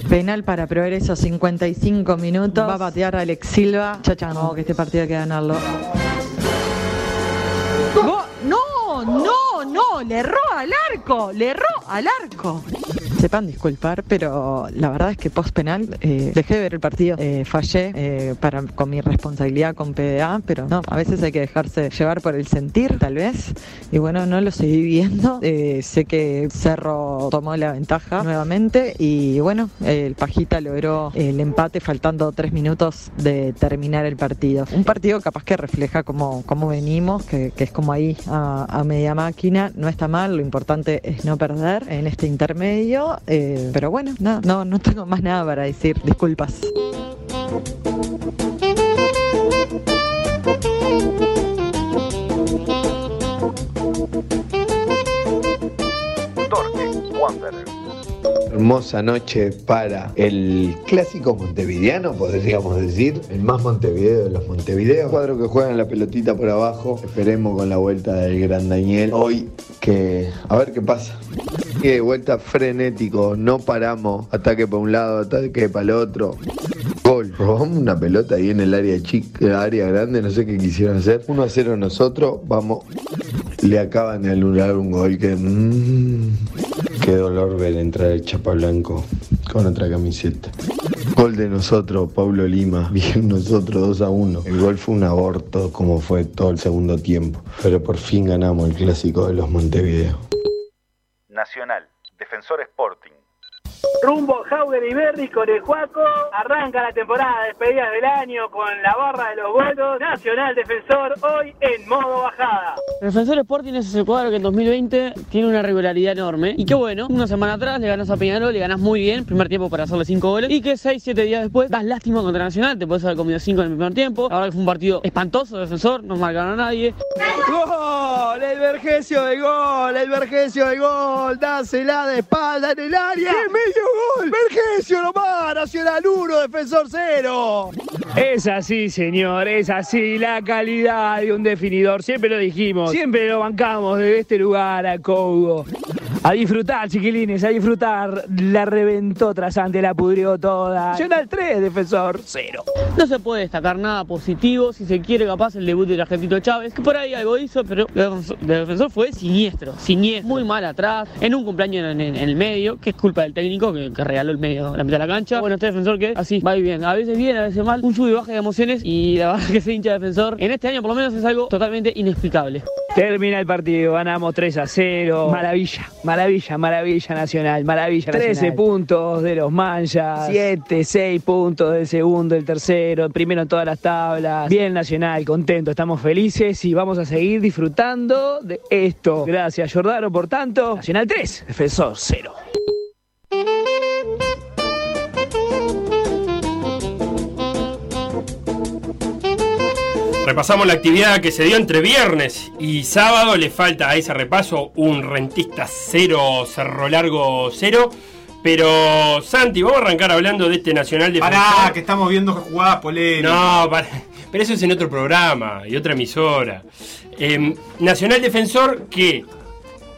Penal para Progreso, 55 minutos. Va a patear Alex Silva. Chachan, no, que este partido hay que ganarlo. No, no, no, le erró al arco, le erró al arco. Sepan disculpar, pero la verdad es que post penal eh, dejé de ver el partido, eh, fallé eh, para, con mi responsabilidad con PDA, pero no, a veces hay que dejarse llevar por el sentir, tal vez, y bueno, no lo seguí viendo. Sé que Cerro tomó la ventaja nuevamente y bueno, el Pajita logró el empate faltando tres minutos de terminar el partido. Un partido capaz que refleja cómo, cómo venimos, que, que es como ahí a media máquina, no está mal, lo importante es no perder en este intermedio, eh, pero bueno, no, no, no tengo más nada para decir, disculpas. Torque, Wanderer. Hermosa noche para el clásico montevideano, podríamos decir. El más Montevideo de los Montevideos. Cuadro que juegan la pelotita por abajo. Esperemos con la vuelta del gran Daniel. Hoy que. A ver qué pasa. Que vuelta frenético. No paramos. Ataque para un lado, ataque para el otro. Gol. Robamos una pelota ahí en el área chica, área grande. No sé qué quisieron hacer. 1 a 0 nosotros. Vamos. Le acaban de anular un gol que. mm, qué dolor ver entrar el Chapa Blanco con otra camiseta. Gol de nosotros, Pablo Lima. Bien nosotros 2 a 1. El gol fue un aborto como fue todo el segundo tiempo. Pero por fin ganamos el clásico de los Montevideo. Defensor Sporting. Rumbo Jauger y Berry con el Juaco. Arranca la temporada de despedida del año con la barra de los votos. Nacional Defensor hoy en modo bajada. Defensor Sporting es ese cuadro que en 2020 tiene una regularidad enorme. Y qué bueno, una semana atrás le ganás a Peñarol, le ganás muy bien, primer tiempo para hacerle 5 goles. Y que 6-7 días después das lástima contra Nacional, te puedes haber comido 5 en el primer tiempo. Ahora que fue un partido espantoso, Defensor, no marcaron a nadie. ¡Gol! El Vergesio de gol, el Vergesio de gol, dásela de espalda en el área. ¡Qué medio gol! ¡Vergesio nomás! Nacional 1, Defensor 0. Es así, señor, es así la calidad de un definidor. Siempre lo dijimos, siempre lo bancamos de este lugar a Cougo. A disfrutar, chiquilines, a disfrutar. La reventó trasante, la pudrió toda. Nacional 3, Defensor 0. No se puede destacar nada positivo, si se quiere capaz el debut del argentino Chávez, que por ahí algo hizo, pero el defensor fue siniestro, siniestro, muy mal atrás, en un cumpleaños en, en- en el medio, que es culpa del técnico que, que regaló el medio, la mitad de la cancha. Bueno, este defensor que así va y bien, a veces bien, a veces mal, un sub y baja de emociones y la verdad que ese hincha defensor en este año por lo menos es algo totalmente inexplicable. Termina el partido, ganamos 3 a 0. Maravilla, maravilla, maravilla nacional, maravilla 13 Nacional. puntos de los manchas, 7, 6 puntos del segundo, el tercero, el primero en todas las tablas. Bien nacional, contento, estamos felices y vamos a seguir disfrutando de esto. Gracias, Jordano, por tanto. Nacional 3, defensor 0. Repasamos la actividad que se dio entre viernes y sábado. Le falta a ese repaso un rentista cero, cerro largo cero. Pero Santi, vamos a arrancar hablando de este Nacional de Pará, que estamos viendo jugadas polémicas. No, para- pero eso es en otro programa y otra emisora. Em, Nacional Defensor que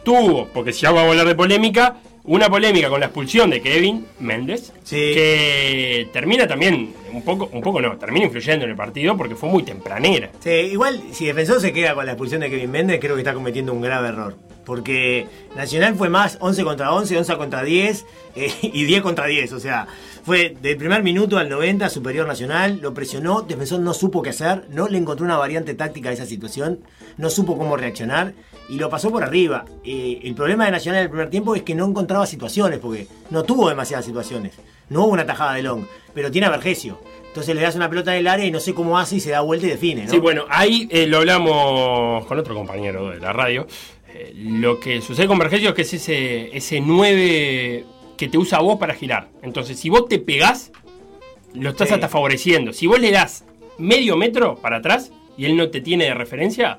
tuvo, porque si vamos a hablar de polémica, una polémica con la expulsión de Kevin Méndez, que termina también, un poco, un poco no, termina influyendo en el partido porque fue muy tempranera. Sí, igual, si Defensor se queda con la expulsión de Kevin Méndez, creo que está cometiendo un grave error. Porque Nacional fue más 11 contra 11, 11 contra 10 eh, y 10 contra 10. O sea, fue del primer minuto al 90 superior Nacional, lo presionó, Defensor no supo qué hacer, no le encontró una variante táctica a esa situación, no supo cómo reaccionar y lo pasó por arriba. Eh, el problema de Nacional en el primer tiempo es que no encontraba situaciones, porque no tuvo demasiadas situaciones. No hubo una tajada de Long, pero tiene a Vergesio. Entonces le das una pelota en el área y no sé cómo hace y se da vuelta y define. Sí, bueno, ahí eh, lo hablamos con otro compañero de la radio. Eh, lo que sucede con Vergesio es que es ese, ese 9 que te usa vos para girar. Entonces, si vos te pegás, lo estás Sí. hasta favoreciendo. Si vos le das medio metro para atrás y él no te tiene de referencia,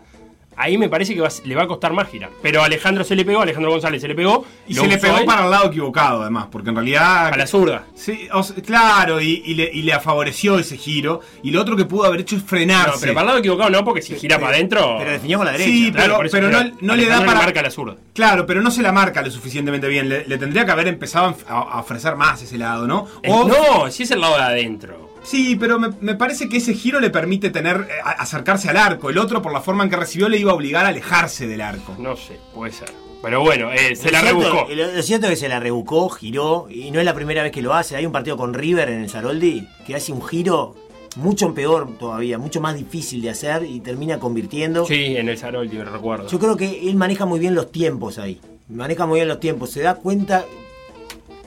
ahí me parece que va- le va a costar más girar. Pero a Alejandro se le pegó, Alejandro González se le pegó. Y se le pegó él. para el lado equivocado, además, porque en realidad. A la zurda. Sí, o sea, claro, y, y le, y le favoreció ese giro. Y lo otro que pudo haber hecho es frenarse. No, pero para el lado equivocado no, porque si gira para adentro. Pero definió con la derecha. Sí, Claro, pero, por eso, pero no, pero no le da para. marca la zurda. Claro, pero no se la marca lo suficientemente bien. Le, le tendría que haber empezado a, a ofrecer más ese lado, ¿no? Eh, no, si es el lado de adentro. Sí, pero me, me parece que ese giro le permite tener eh, acercarse al arco. El otro, por la forma en que recibió, le iba a obligar a alejarse del arco. No sé, puede ser. Pero bueno, eh, se Lo la cierto- rebuscó. Lo, lo cierto es que se la rebuscó, giró, y no es la primera vez que lo hace. Hay un partido con River en el Saroldi que hace un giro mucho peor todavía, mucho más difícil de hacer y termina convirtiendo. Sí, en el Saroldi, recuerdo. Yo creo que él maneja muy bien los tiempos ahí. Maneja muy bien los tiempos. Se da cuenta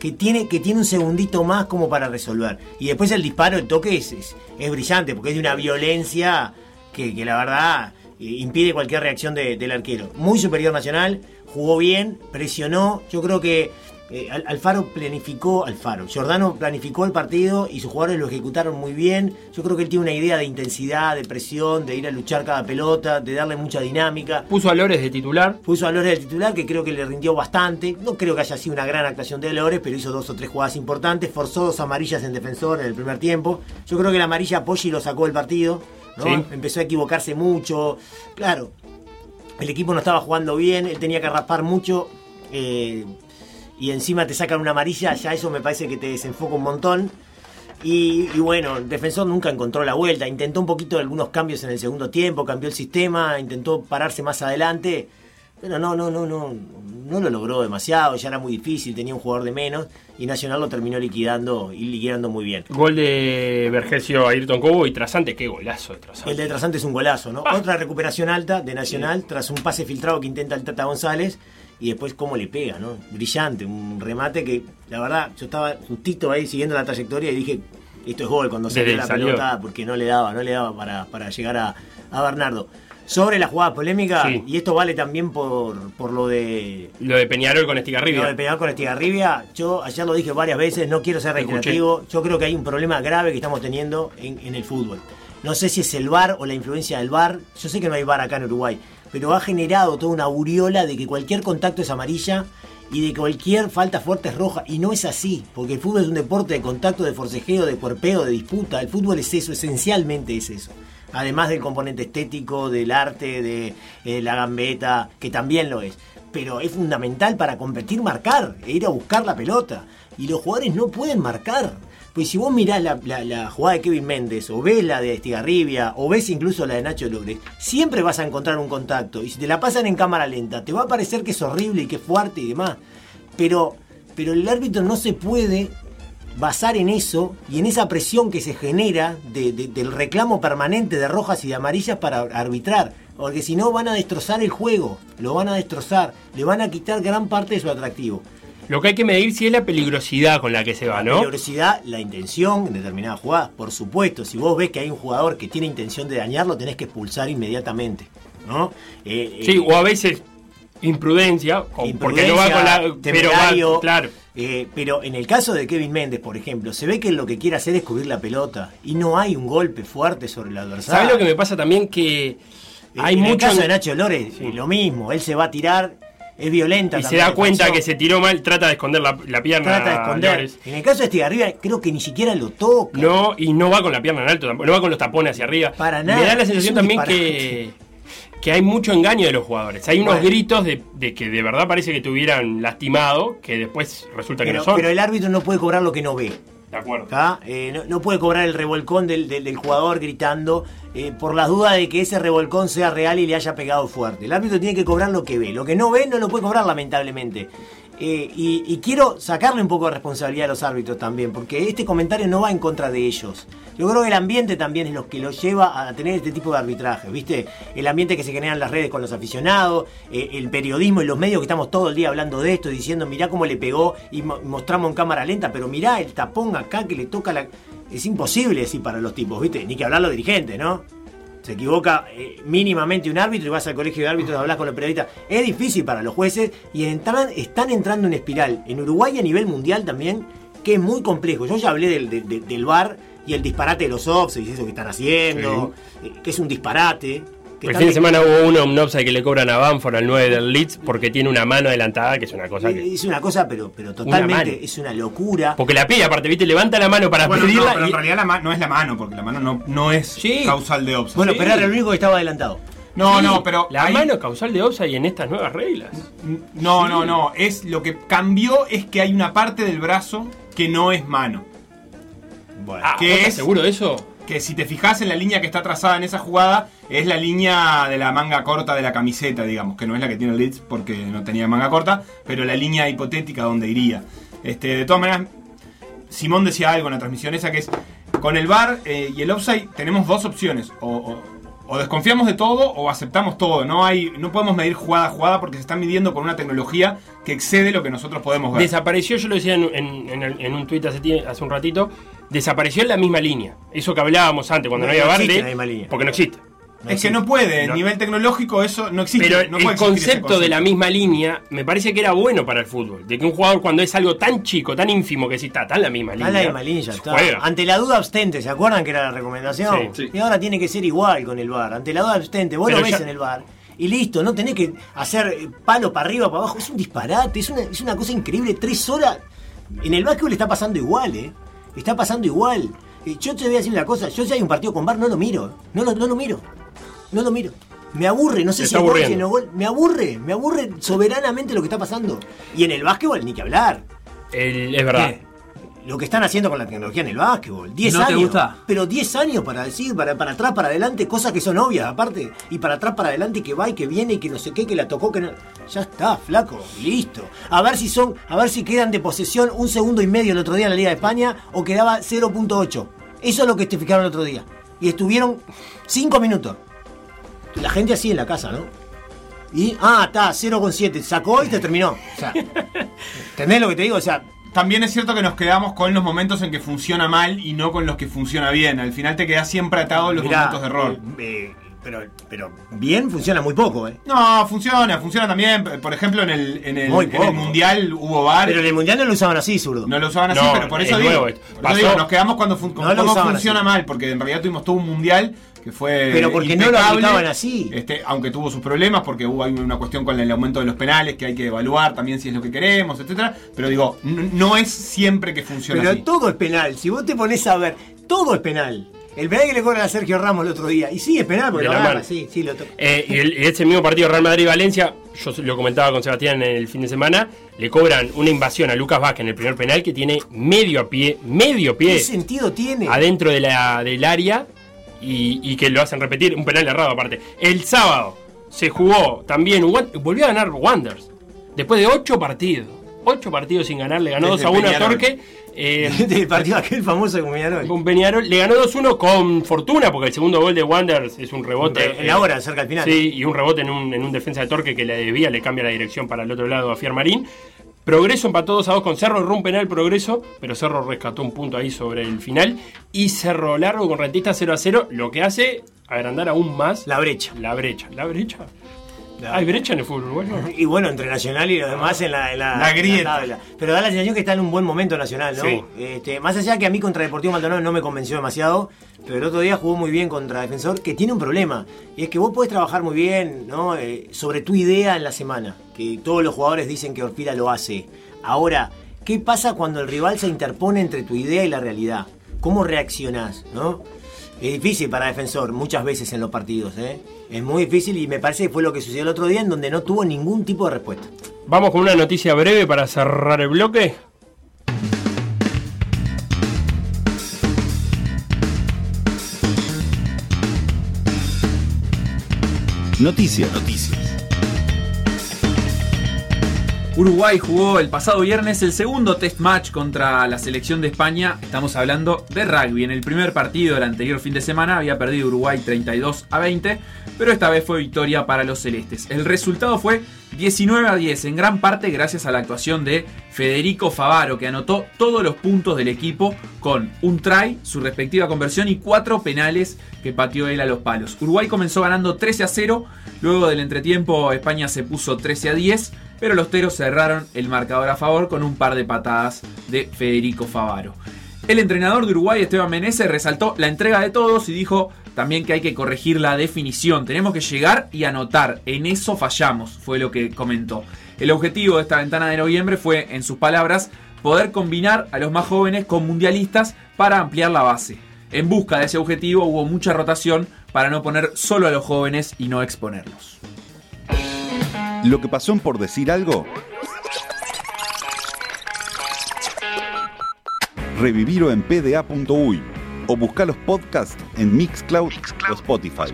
que tiene, que tiene un segundito más como para resolver. Y después el disparo, el toque es, es, brillante porque es de una violencia que, la verdad eh, impide cualquier reacción de- del arquero. Muy superior Nacional, jugó bien, presionó. Yo creo que eh, Al- Alfaro planificó, Alfaro, Giordano planificó el partido y sus jugadores lo ejecutaron muy bien. Yo creo que él tiene una idea de intensidad, de presión, de ir a luchar cada pelota, de darle mucha dinámica. Puso a Lores de titular. Puso a Lores de titular, que creo que le rindió bastante. No creo que haya sido una gran actuación de Lores, pero hizo dos o tres jugadas importantes. Forzó dos amarillas en defensor en el primer tiempo. Yo creo que la amarilla Poggi lo sacó del partido. ¿no? Sí. Empezó a equivocarse mucho. Claro, el equipo no estaba jugando bien, él tenía que raspar mucho. eh, y encima te sacan una amarilla, ya eso me parece que te desenfoca un montón. Y, y bueno, el defensor nunca encontró la vuelta. Intentó un poquito de algunos cambios en el segundo tiempo, cambió el sistema, intentó pararse más adelante. Pero no, no, no, no, no lo logró demasiado, ya era muy difícil, tenía un jugador de menos y Nacional lo terminó liquidando y liquidando muy bien. Gol de Vergesio a Ayrton Cobo y Trasante, qué golazo de Trasante. El de Trasante es un golazo, ¿no? Otra recuperación alta de Nacional tras un pase filtrado que intenta el Tata González y después cómo le pega, ¿no? Brillante, un remate que la verdad yo estaba justito ahí siguiendo la trayectoria y dije, esto es gol cuando salió la salió. pelota porque no le daba, no le daba para, para llegar a, a Bernardo. Sobre la jugada polémica, Sí. y esto vale también por, por lo de Lo de Peñarol con Estigarribia. lo de pegar con Estigarribia, yo ayer lo dije varias veces, no quiero ser reiterativo, yo creo que hay un problema grave que estamos teniendo en, en el fútbol. No sé si es el VAR o la influencia del VAR, yo sé que no hay VAR acá en Uruguay, pero ha generado toda una aureola de que cualquier contacto es amarilla y de cualquier falta fuerte es roja, y no es así, porque el fútbol es un deporte de contacto, de forcejeo, de cuerpeo, de disputa, el fútbol es eso, esencialmente es eso. Además del componente estético, del arte, de eh, la gambeta, que también lo es. Pero es fundamental para competir marcar, e ir a buscar la pelota. Y los jugadores no pueden marcar. Pues si vos mirás la, la- jugada de Kevin Méndez, o ves la de Estigarribia, o ves incluso la de Nacho Lores, siempre vas a encontrar un contacto. Y si te la pasan en cámara lenta, te va a parecer que es horrible y que es fuerte y demás. Pero, pero el árbitro no se puede basar en eso y en esa presión que se genera de- de- del reclamo permanente de rojas y de amarillas para arbitrar. Porque si no van a destrozar el juego, lo van a destrozar, le van a quitar gran parte de su atractivo. Lo que hay que medir si es la peligrosidad con la que se va, La ¿no? peligrosidad, la intención en determinadas jugadas, por supuesto. Si vos ves que hay un jugador que tiene intención de dañarlo, tenés que expulsar inmediatamente. ¿no? Eh, Sí, eh, o a veces imprudencia, o porque no va con la. Pero va, claro. eh, pero en el caso de Kevin Méndez, por ejemplo, se ve que lo que quiere hacer es cubrir la pelota y no hay un golpe fuerte sobre el adversario. ¿Sabes lo que me pasa también? Que hay en mucho. el caso de Nacho Lores, lo mismo, él se va a tirar, es violenta. y se da cuenta que se tiró mal, trata de esconder la, la pierna. trata de esconder. Lores. En el caso de Estigarribia, creo que ni siquiera lo toca. No, y no va con la pierna en alto, tampoco, no va con los tapones hacia arriba. Para nada, Me da la sensación también que, que hay mucho engaño de los jugadores. Hay unos Bueno. gritos de, de que de verdad parece que te hubieran lastimado, que después resulta que no son. pero el árbitro no puede cobrar lo que no ve. Eh, no, no puede cobrar el revolcón del, del- del jugador gritando eh, por las dudas de que ese revolcón sea real y le haya pegado fuerte. El árbitro tiene que cobrar lo que ve. Lo que no ve no lo puede cobrar lamentablemente. Eh, y, quiero sacarle un poco de responsabilidad a los árbitros también, porque este comentario no va en contra de ellos. Yo creo que el ambiente también es lo que los lleva a tener este tipo de arbitraje, ¿viste? El ambiente que se genera en las redes con los aficionados, eh, el periodismo y los medios que estamos todo el día hablando de esto, diciendo, mirá cómo le pegó y mo- mostramos en cámara lenta, pero mirá el tapón acá que le toca la... Es imposible decir para los tipos, ¿viste? Ni que hablar los dirigentes, ¿no? Se equivoca eh, mínimamente un árbitro y vas al colegio de árbitros a hablar con los periodistas. Es difícil para los jueces y entran- están entrando en espiral. En Uruguay y a nivel mundial también, que es muy complejo. Yo ya hablé del, del, del- VAR y el disparate de los offsets y eso que están haciendo, eh, que es un disparate. Que El fin de semana hubo uno, un offside que le cobran a Banford al 9 del Leeds porque tiene una mano adelantada, que es una cosa que. Es una cosa, pero, pero totalmente, es una locura. Porque la pide, aparte, viste, levanta la mano para Bueno, no, pero y- en realidad la ma- no es la mano, porque la mano no, no es causal de offside. Bueno, pero era el único que estaba adelantado. No, Sí, no, pero. La mano causal de offside en estas nuevas reglas. No, Sí. no, no. Es lo que cambió es que hay una parte del brazo que no es mano. Ah, que ¿vos estás es seguro de eso? Que si te fijas en la línea que está trazada en esa jugada, es la línea de la manga corta de la camiseta, digamos, que no es la que tiene el Leeds porque no tenía manga corta, pero la línea hipotética donde iría. Este, de todas maneras, Simón decía algo en la transmisión esa que es, con el VAR eh, y el offside tenemos dos opciones, o desconfiamos de todo o aceptamos todo, no, hay, no podemos medir jugada a jugada porque se está midiendo con una tecnología que excede lo que nosotros podemos ver. Desapareció, yo lo decía en, en- en el- en un tuit hace, hace un ratito, desapareció en la misma línea. Eso que hablábamos antes, cuando no, No había VAR, existe de- la misma línea. porque no existe. Es que no puede, a No. nivel tecnológico eso no existe. Pero no el puede concepto de la misma línea me parece que era bueno para el fútbol. De que un jugador cuando es algo tan chico, tan ínfimo que si está, está en la misma Está línea. en la misma línea, ya está. juega. Ante la duda abstente, ¿se acuerdan que era la recomendación? Sí. Sí. Y ahora tiene que ser igual con el bar. Ante la duda abstente, vos Pero lo ves ya- en el bar. Y listo, no tenés que hacer eh, palo para arriba, para abajo. Es un disparate, es una, es una cosa increíble. Tres horas. En el básquetbol está pasando igual, ¿eh? Está pasando igual. Eh, Yo te voy a decir una cosa, yo si hay un partido con bar no lo miro. No lo, no lo miro. No lo miro. Me aburre, no sé Te si gol, si no gol. Me aburre, me aburre soberanamente lo que está pasando. Y en el básquetbol ni que hablar. El- es verdad. ¿Qué? Lo que están haciendo con la tecnología en el básquetbol. 10 ¿No te años. gusta? Pero 10 años para decir, para, para atrás, para adelante, cosas que son obvias, aparte. Y para atrás, para adelante, que va y que viene y que no sé qué, que la tocó, que no. Ya está, flaco, listo. A ver si son, a ver si quedan de posesión un segundo y medio el otro día en la Liga de España o quedaba 0.8. Eso es lo que te fijaron el otro día. Y estuvieron 5 minutos. La gente así en la casa, ¿no? Y, ah, está, 0,7. Sacó y te terminó. O sea, ¿entendés lo que te digo? O sea, También es cierto que nos quedamos con los momentos en que funciona mal y no con los que funciona bien. Al final te quedas siempre atado a los Mirá, momentos de error. eh, pero, pero bien funciona muy poco, ¿eh? No, funciona, funciona también. Por ejemplo, en el, en el, en el Mundial hubo VAR. Pero en el Mundial no lo usaban así, zurdo. No lo usaban así, No, pero por eso es digo, por eso digo, nos quedamos cuando fun- No lo cómo usaban funciona así. mal, porque en realidad tuvimos todo un mundial que fue Pero porque no lo aplicaban así. Este, aunque tuvo sus problemas, porque hubo hay una cuestión con el aumento de los penales que hay que evaluar también si es lo que queremos, etcétera. Pero digo, no es siempre que funciona Pero así. todo es penal. Si vos te pones a ver, todo es penal. El penal que le cobran a Sergio Ramos el otro día. Y sí, es penal, porque lo agarra, mano. sí, sí, lo toca. Eh, y, el- y ese mismo partido Real Madrid-Valencia, yo lo comentaba con Sebastián en el fin de semana, le cobran una invasión a Lucas Vázquez en el primer penal que tiene medio a pie, medio pie ¿Qué sentido tiene? adentro de la, del área y, y que lo hacen repetir, un penal errado aparte. El sábado se jugó también, volvió a ganar Wanders, después de ocho partidos. Ocho partidos sin ganar, le ganó Desde 2 a 1 a. Torque. eh, Del partido aquel famoso con Peñarol. con Peñarol. Le ganó 2-1 con fortuna, porque el segundo gol de Wanderers es un rebote. En la hora, cerca al final. Sí, y un rebote en un, en un defensa de Torque que le debía, le cambia la dirección para el otro lado a Fiermarín. Progreso empató 2 a 2 con Cerro, erró un penal Progreso, pero Cerro rescató un punto ahí sobre el final. Y Cerro Largo con Rentista 0 a 0, lo que hace agrandar aún más La brecha. la brecha. ¿La brecha? ¿Hay brecha en el fútbol uruguayo? Y bueno, entre Nacional y los demás en la, en la, La en grieta. tabla. Pero da la sensación que está en un buen momento Nacional, ¿no? Sí. Este, más allá que a mí contra Deportivo Maldonado no me convenció demasiado, pero el otro día jugó muy bien contra Defensor, que tiene un problema. Y es que vos podés trabajar muy bien, ¿no? Eh, sobre tu idea en la semana. Que todos los jugadores dicen que Orfila lo hace. Ahora, ¿qué pasa cuando el rival se interpone entre tu idea y la realidad? ¿Cómo reaccionás, no? Es difícil para defensor muchas veces en los partidos, ¿eh? Es muy difícil y me parece que fue lo que sucedió el otro día en donde no tuvo ningún tipo de respuesta. Vamos con una noticia breve para cerrar el bloque. Noticias, noticias. Uruguay jugó el pasado viernes el segundo test match contra la selección de España. Estamos hablando de rugby. En el primer partido del anterior fin de semana había perdido Uruguay 32 a 20, pero esta vez fue victoria para los celestes. El resultado fue 19 a 10, en gran parte gracias a la actuación de Federico Favaro, que anotó todos los puntos del equipo con un try, su respectiva conversión y cuatro penales que pateó él a los palos. Uruguay comenzó ganando 13 a 0, luego del entretiempo España se puso 13 a 10, pero los teros cerraron el marcador a favor con un par de patadas de Federico Favaro. El entrenador de Uruguay, Esteban Menezes, resaltó la entrega de todos y dijo también que hay que corregir la definición. Tenemos que llegar y anotar. En eso fallamos, fue lo que comentó. El objetivo de esta ventana de noviembre fue, en sus palabras, poder combinar a los más jóvenes con mundialistas para ampliar la base. En busca de ese objetivo hubo mucha rotación para no poner solo a los jóvenes y no exponerlos. Lo que pasó por decir algo. Revivirlo en pda.uy o busca los podcasts en Mixcloud, o Spotify.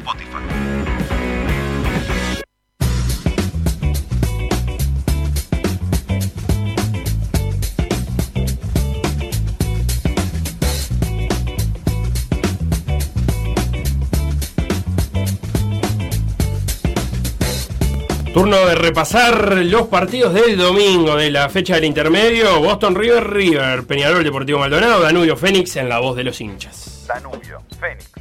Turno de repasar los partidos del domingo de la fecha del intermedio. Boston River River, Peñarol Deportivo Maldonado, Danubio Fénix en la voz de los hinchas. Danubio, Fénix.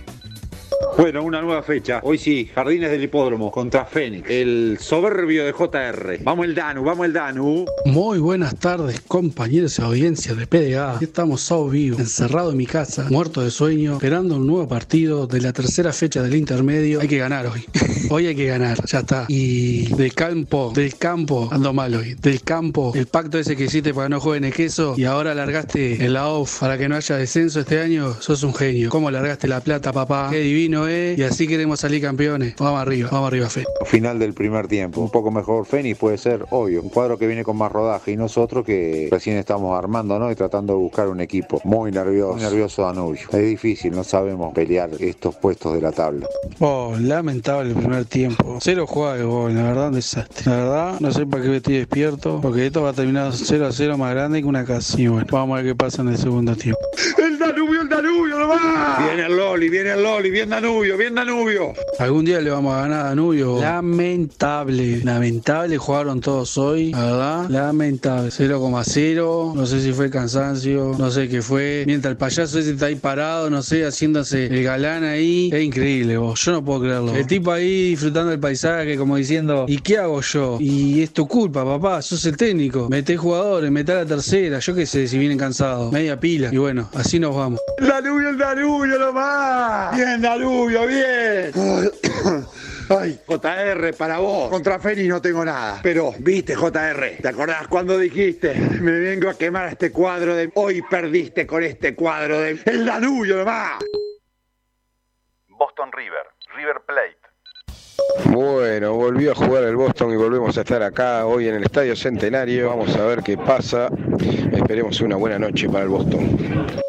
Bueno, una nueva fecha. Hoy sí, Jardines del Hipódromo contra Fénix. El soberbio de JR. Vamos el Danu, vamos el Danu. Muy buenas tardes, compañeros y audiencia de PDA. Aquí estamos sábado vivo, encerrado en mi casa, muerto de sueño, esperando un nuevo partido de la tercera fecha del intermedio. Hay que ganar hoy. hoy hay que ganar, ya está. Y del campo, del campo, ando mal hoy. Del campo, el pacto ese que hiciste para no el queso y ahora largaste en la off para que no haya descenso este año, sos un genio. ¿Cómo largaste la plata, papá? Qué divino, eh. Y así queremos salir campeones. Vamos arriba, vamos arriba, Fe. Final del primer tiempo. Un poco mejor Fénix puede ser, obvio. Un cuadro que viene con más rodaje y nosotros que recién estamos armando, ¿no? Y tratando de buscar un equipo. Muy nervioso, muy nervioso Danubio. Es difícil, no sabemos pelear estos puestos de la tabla. Oh, lamentable el primer tiempo. Cero juegos, la verdad, un desastre. La verdad, no sé para qué estoy despierto, porque esto va a terminar 0 a 0 más grande que una casa. Y bueno, vamos a ver qué pasa en el segundo tiempo. ¡El Danubio, el Danubio, nomás! Viene el Loli, viene el Loli, bien Danubio, bien Danubio. Algún día le vamos a ganar a Danubio. Lamentable, lamentable jugaron todos hoy, la verdad, lamentable. 0,0, no sé si fue cansancio, no sé qué fue. Mientras el payaso ese está ahí parado, no sé, haciéndose el galán ahí. Es increíble, vos, yo no puedo creerlo. El tipo ahí disfrutando del paisaje, como diciendo, ¿y qué hago yo? Y es tu culpa, papá, sos el técnico. Meté jugadores, meté a la tercera, yo qué sé, si vienen cansados. Media pila. Y bueno, así nos vamos. El Danubio, el Danubio nomás. Bien Danubio, bien. Ay, JR, para vos. Contra Fénix no tengo nada. Pero, viste, JR, ¿te acordás cuando dijiste? Me vengo a quemar este cuadro de. Hoy perdiste con este cuadro de. El Danubio nomás. Boston River, River Plate. Bueno, volvió a jugar el Boston y volvemos a estar acá hoy en el Estadio Centenario. Vamos a ver qué pasa. Esperemos una buena noche para el Boston.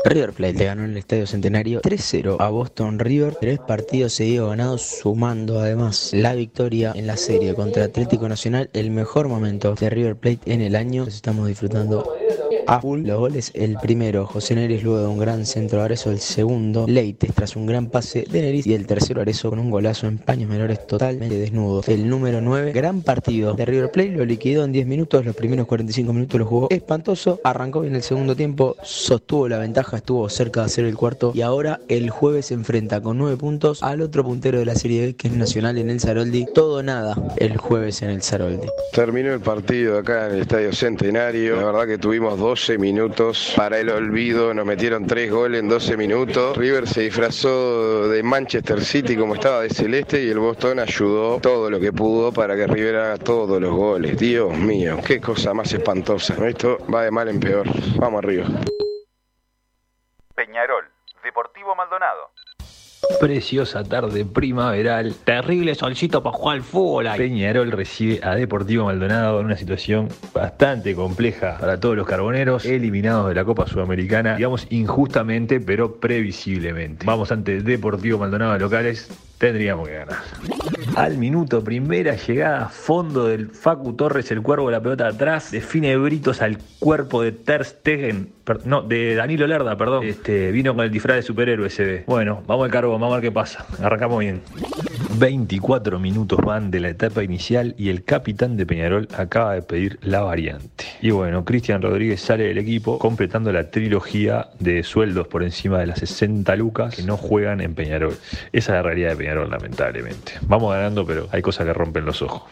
River Plate le ganó en el Estadio Centenario 3-0 a Boston River. Tres partidos seguidos ganados, sumando además la victoria en la serie contra Atlético Nacional. El mejor momento de River Plate en el año. Los estamos disfrutando a full. Los goles, el primero, José Neris luego de un gran centro de Arezo. El segundo, Leites tras un gran pase de Neris. Y el tercero, Arezo con un golazo en paños menores totalmente desnudo. El número 9, gran partido de River Plate. Lo liquidó en 10 minutos. Los primeros 45 minutos lo jugó espantoso. Arrancó bien el segundo tiempo. Sostuvo la ventaja. Estuvo cerca de hacer el cuarto. Y ahora el jueves se enfrenta con 9 puntos al otro puntero de la Serie B que es Nacional en el Saroldi. Todo nada el jueves en el Saroldi. Terminó el partido acá en el Estadio Centenario. La verdad que tuvimos 12 minutos para el olvido. Nos metieron 3 goles en 12 minutos. River se disfrazó de Manchester City como estaba de celeste y el Boston ayudó todo lo que pudo para que River haga todos los goles. Dios mío, qué cosa más espantosa. Esto va de mal en peor. Vamos arriba. Peñarol, Deportivo Maldonado. Preciosa tarde primaveral. Terrible solcito para jugar al fútbol. ahí. Peñarol recibe a Deportivo Maldonado en una situación bastante compleja para todos los carboneros, eliminados de la Copa Sudamericana, digamos injustamente, pero previsiblemente. Vamos ante Deportivo Maldonado de locales, tendríamos que ganar. Al minuto, primera llegada, fondo del Facu Torres, el cuervo de la pelota atrás, define Britos al cuerpo de Ter Stegen, no, de Danilo Lerda, perdón. Este, vino con el disfraz de superhéroe ese. ve. Bueno, vamos al cargo, vamos a ver qué pasa. Arrancamos bien. 24 minutos van de la etapa inicial y el capitán de Peñarol acaba de pedir la variante. Y bueno, Cristian Rodríguez sale del equipo completando la trilogía de sueldos por encima de las 60 lucas que no juegan en Peñarol. Esa es la realidad de Peñarol, lamentablemente. Vamos ganando, pero hay cosas que rompen los ojos.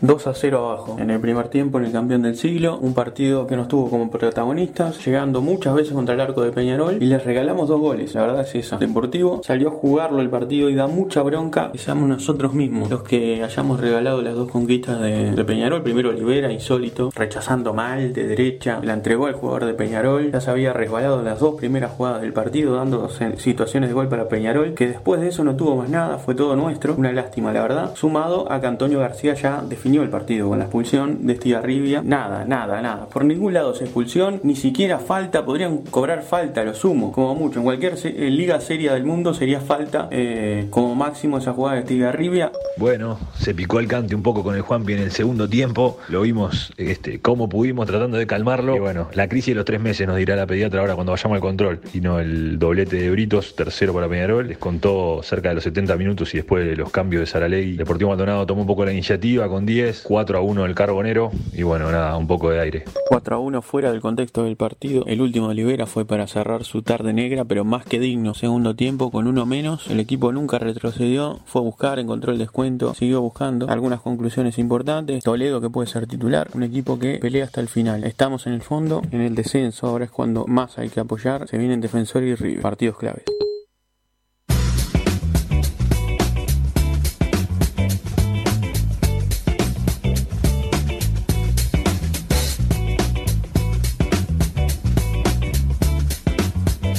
2 a 0 abajo. En el primer tiempo en el campeón del siglo, un partido que nos tuvo como protagonistas, llegando muchas veces contra el arco de Peñarol y les regalamos dos goles, la verdad es esa. Deportivo salió a jugarlo el partido y da mucha bronca. Que seamos nosotros mismos los que hayamos regalado las dos conquistas de, Peñarol, primero Olivera, insólito, rechazando mal de derecha, la entregó al jugador de Peñarol, ya se había resbalado las dos primeras jugadas del partido dando situaciones de gol para Peñarol, que después de eso no tuvo más nada, fue todo nuestro, una lástima la verdad, sumado a que Antonio García ya definió definió el partido con la expulsión de Estigarribia. Nada, nada, nada. Por ningún lado se expulsión, ni siquiera falta. Podrían cobrar falta, lo sumo, como mucho. En cualquier liga seria del mundo sería falta eh, como máximo esa jugada de Estigarribia. Bueno, se picó el cante un poco con el Juanpi en el segundo tiempo. Lo vimos este, como pudimos tratando de calmarlo. Y bueno, la crisis de los tres meses nos dirá la pediatra ahora cuando vayamos al control. Y no el doblete de Britos, tercero para Peñarol. Les contó cerca de los 70 minutos y después de los cambios de Saralegui. Deportivo Maldonado tomó un poco la iniciativa con 10, 4 a 1 el Carbonero. Y bueno, nada, un poco de aire. 4 a 1 fuera del contexto del partido. El último de Olivera fue para cerrar su tarde negra, pero más que digno. Segundo tiempo con uno menos. El equipo nunca retrocedió. Fue a buscar, encontró el descuento, siguió buscando. Algunas conclusiones importantes. Toledo que puede ser titular. Un equipo que pelea hasta el final. Estamos en el fondo, en el descenso. Ahora es cuando más hay que apoyar. Se vienen Defensor y River. Partidos claves.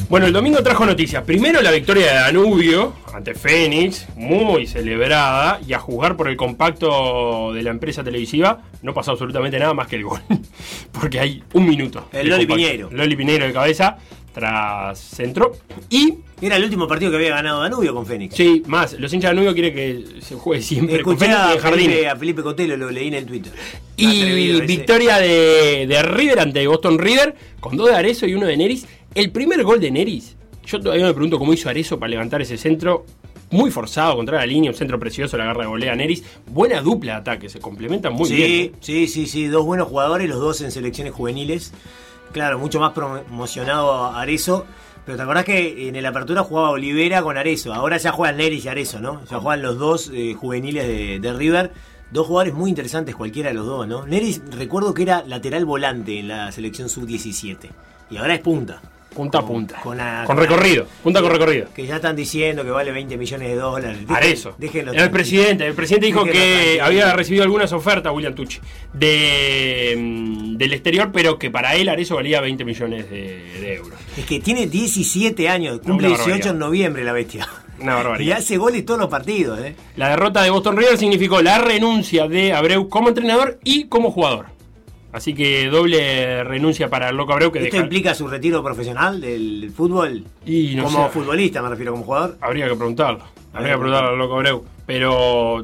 Bueno, el domingo trajo noticias. Primero la victoria de Danubio ante Fénix, muy celebrada, y a jugar por el compacto de la empresa televisiva no pasó absolutamente nada más que el gol. Porque hay un minuto. El Loli compacto. Piñeiro. Loli Piñeiro de cabeza, tras centro. Y. Era el último partido que había ganado Danubio con Fénix. Sí, más, los hinchas de Danubio quieren que se juegue siempre con Escuché Fénix y. Felipe, a Felipe Cotelo, lo leí en el Twitter. Y Atrevido victoria de, de River ante Boston River con dos de Arezo y uno de Neris. El primer gol de Neris, yo todavía me pregunto cómo hizo Arezo para levantar ese centro. Muy forzado contra la línea, un centro precioso, la agarra de volea Neris. Buena dupla de ataque, se complementan muy sí, bien. Sí, sí, sí, dos buenos jugadores, los dos en selecciones juveniles. Claro, mucho más promocionado a Arezo. Pero te acordás que en el apertura jugaba Olivera con Arezo. Ahora ya juegan Neris y Arezo, ¿no? Ya juegan los dos eh, juveniles de, de River. Dos jugadores muy interesantes, cualquiera de los dos, ¿no? Neris, recuerdo que era lateral volante en la selección sub-17. Y ahora es punta. Punta a punta. Con, la- Con la- recorrido, punta con recorrido. Que ya están diciendo que vale 20 millones de dólares. Dejen- Arezo. Déjenlo el presidente. El presidente dijo Déjenlo que tranquilo. había recibido algunas ofertas, William Tucci, de, mm, del exterior, pero que para él Arezo valía 20 millones de, de euros. Es que tiene 17 años, cumple Una 18 barbaridad. en noviembre la bestia. Una Y barbaridad. hace goles todos los partidos, ¿eh? La derrota de Boston River significó la renuncia de Abreu como entrenador y como jugador. Así que doble renuncia para el Loco Abreu que ¿Esto deja. implica su retiro profesional del fútbol? Y no como futbolista, me refiero, como jugador. Habría que preguntarlo. Habría que preguntarlo al Loco Abreu. Pero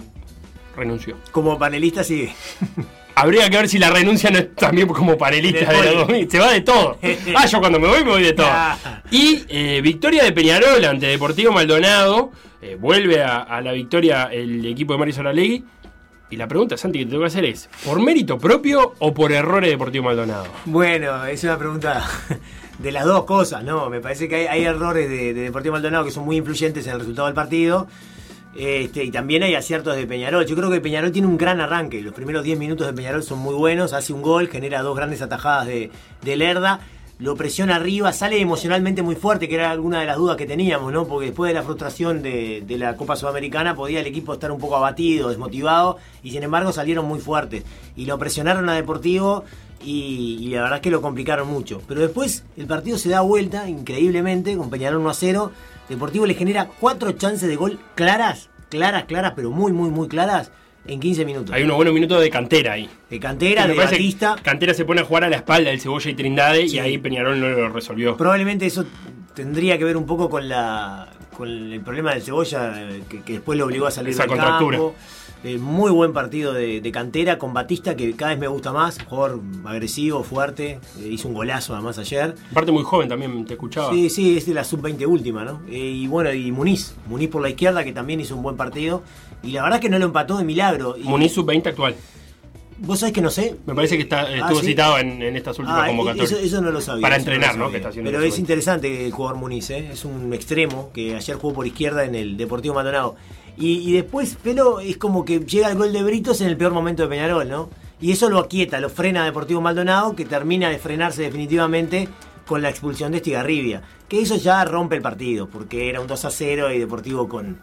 renunció. Como panelista, sí. Habría que ver si la renuncia no es también como panelista de el la poli. 2000. Se va de todo. Ah, yo cuando me voy me voy de todo. Y eh, victoria de Peñarol ante Deportivo Maldonado. Eh, vuelve a, a la victoria el equipo de Mario Saralegui. Y la pregunta, Santi, que te tengo que hacer es: ¿por mérito propio o por errores de Deportivo Maldonado? Bueno, es una pregunta de las dos cosas, ¿no? Me parece que hay, errores de, de Deportivo Maldonado que son muy influyentes en el resultado del partido. Este, y también hay aciertos de Peñarol. Yo creo que Peñarol tiene un gran arranque. Los primeros 10 minutos de Peñarol son muy buenos. Hace un gol, genera dos grandes atajadas de Lerda. Lo presiona arriba, sale emocionalmente muy fuerte, que era alguna de las dudas que teníamos, ¿no? Porque después de la frustración de, la Copa Sudamericana podía el equipo estar un poco abatido, desmotivado, y sin embargo salieron muy fuertes. Y lo presionaron a Deportivo y, y la verdad es que lo complicaron mucho. Pero después el partido se da vuelta, increíblemente, con Peñarol 1 a 0. Deportivo le genera cuatro chances de gol claras, claras, claras, pero muy, muy, muy claras, en 15 minutos. Hay unos buenos minutos de cantera ahí. De cantera, de Batista. Cantera se pone a jugar a la espalda del Cebolla y Trindade Sí. y ahí Peñarol no lo resolvió. Probablemente eso tendría que ver un poco con la con el problema del Cebolla, eh, que, que después lo obligó a salir Esa del contractura. campo. Eh, muy buen partido de, de cantera con Batista, que cada vez me gusta más. Jugador agresivo, fuerte. eh, hizo un golazo además ayer. Aparte muy joven también, te escuchaba. Sí, sí, es de la sub-20 última, ¿no? Eh, y bueno, y Muniz. Muniz por la izquierda, que también hizo un buen partido. Y la verdad que no lo empató de milagro. Y Muniz sub-20 actual. Vos sabés que no sé. Me parece que está, Ah, estuvo ¿sí? citado en, en estas últimas Ah, convocatorias. Eso, eso no lo sabía. Para entrenar, ¿no? sabía. Que está haciendo Pero es sub-20. interesante el jugador Muniz, ¿eh? es un extremo que ayer jugó por izquierda en el Deportivo Maldonado. Y, después, Pelo es como que llega el gol de Britos en el peor momento de Peñarol, ¿no? Y eso lo aquieta, lo frena a Deportivo Maldonado, que termina de frenarse definitivamente con la expulsión de Estigarribia. Que eso ya rompe el partido, porque era un 2 a 0 y Deportivo con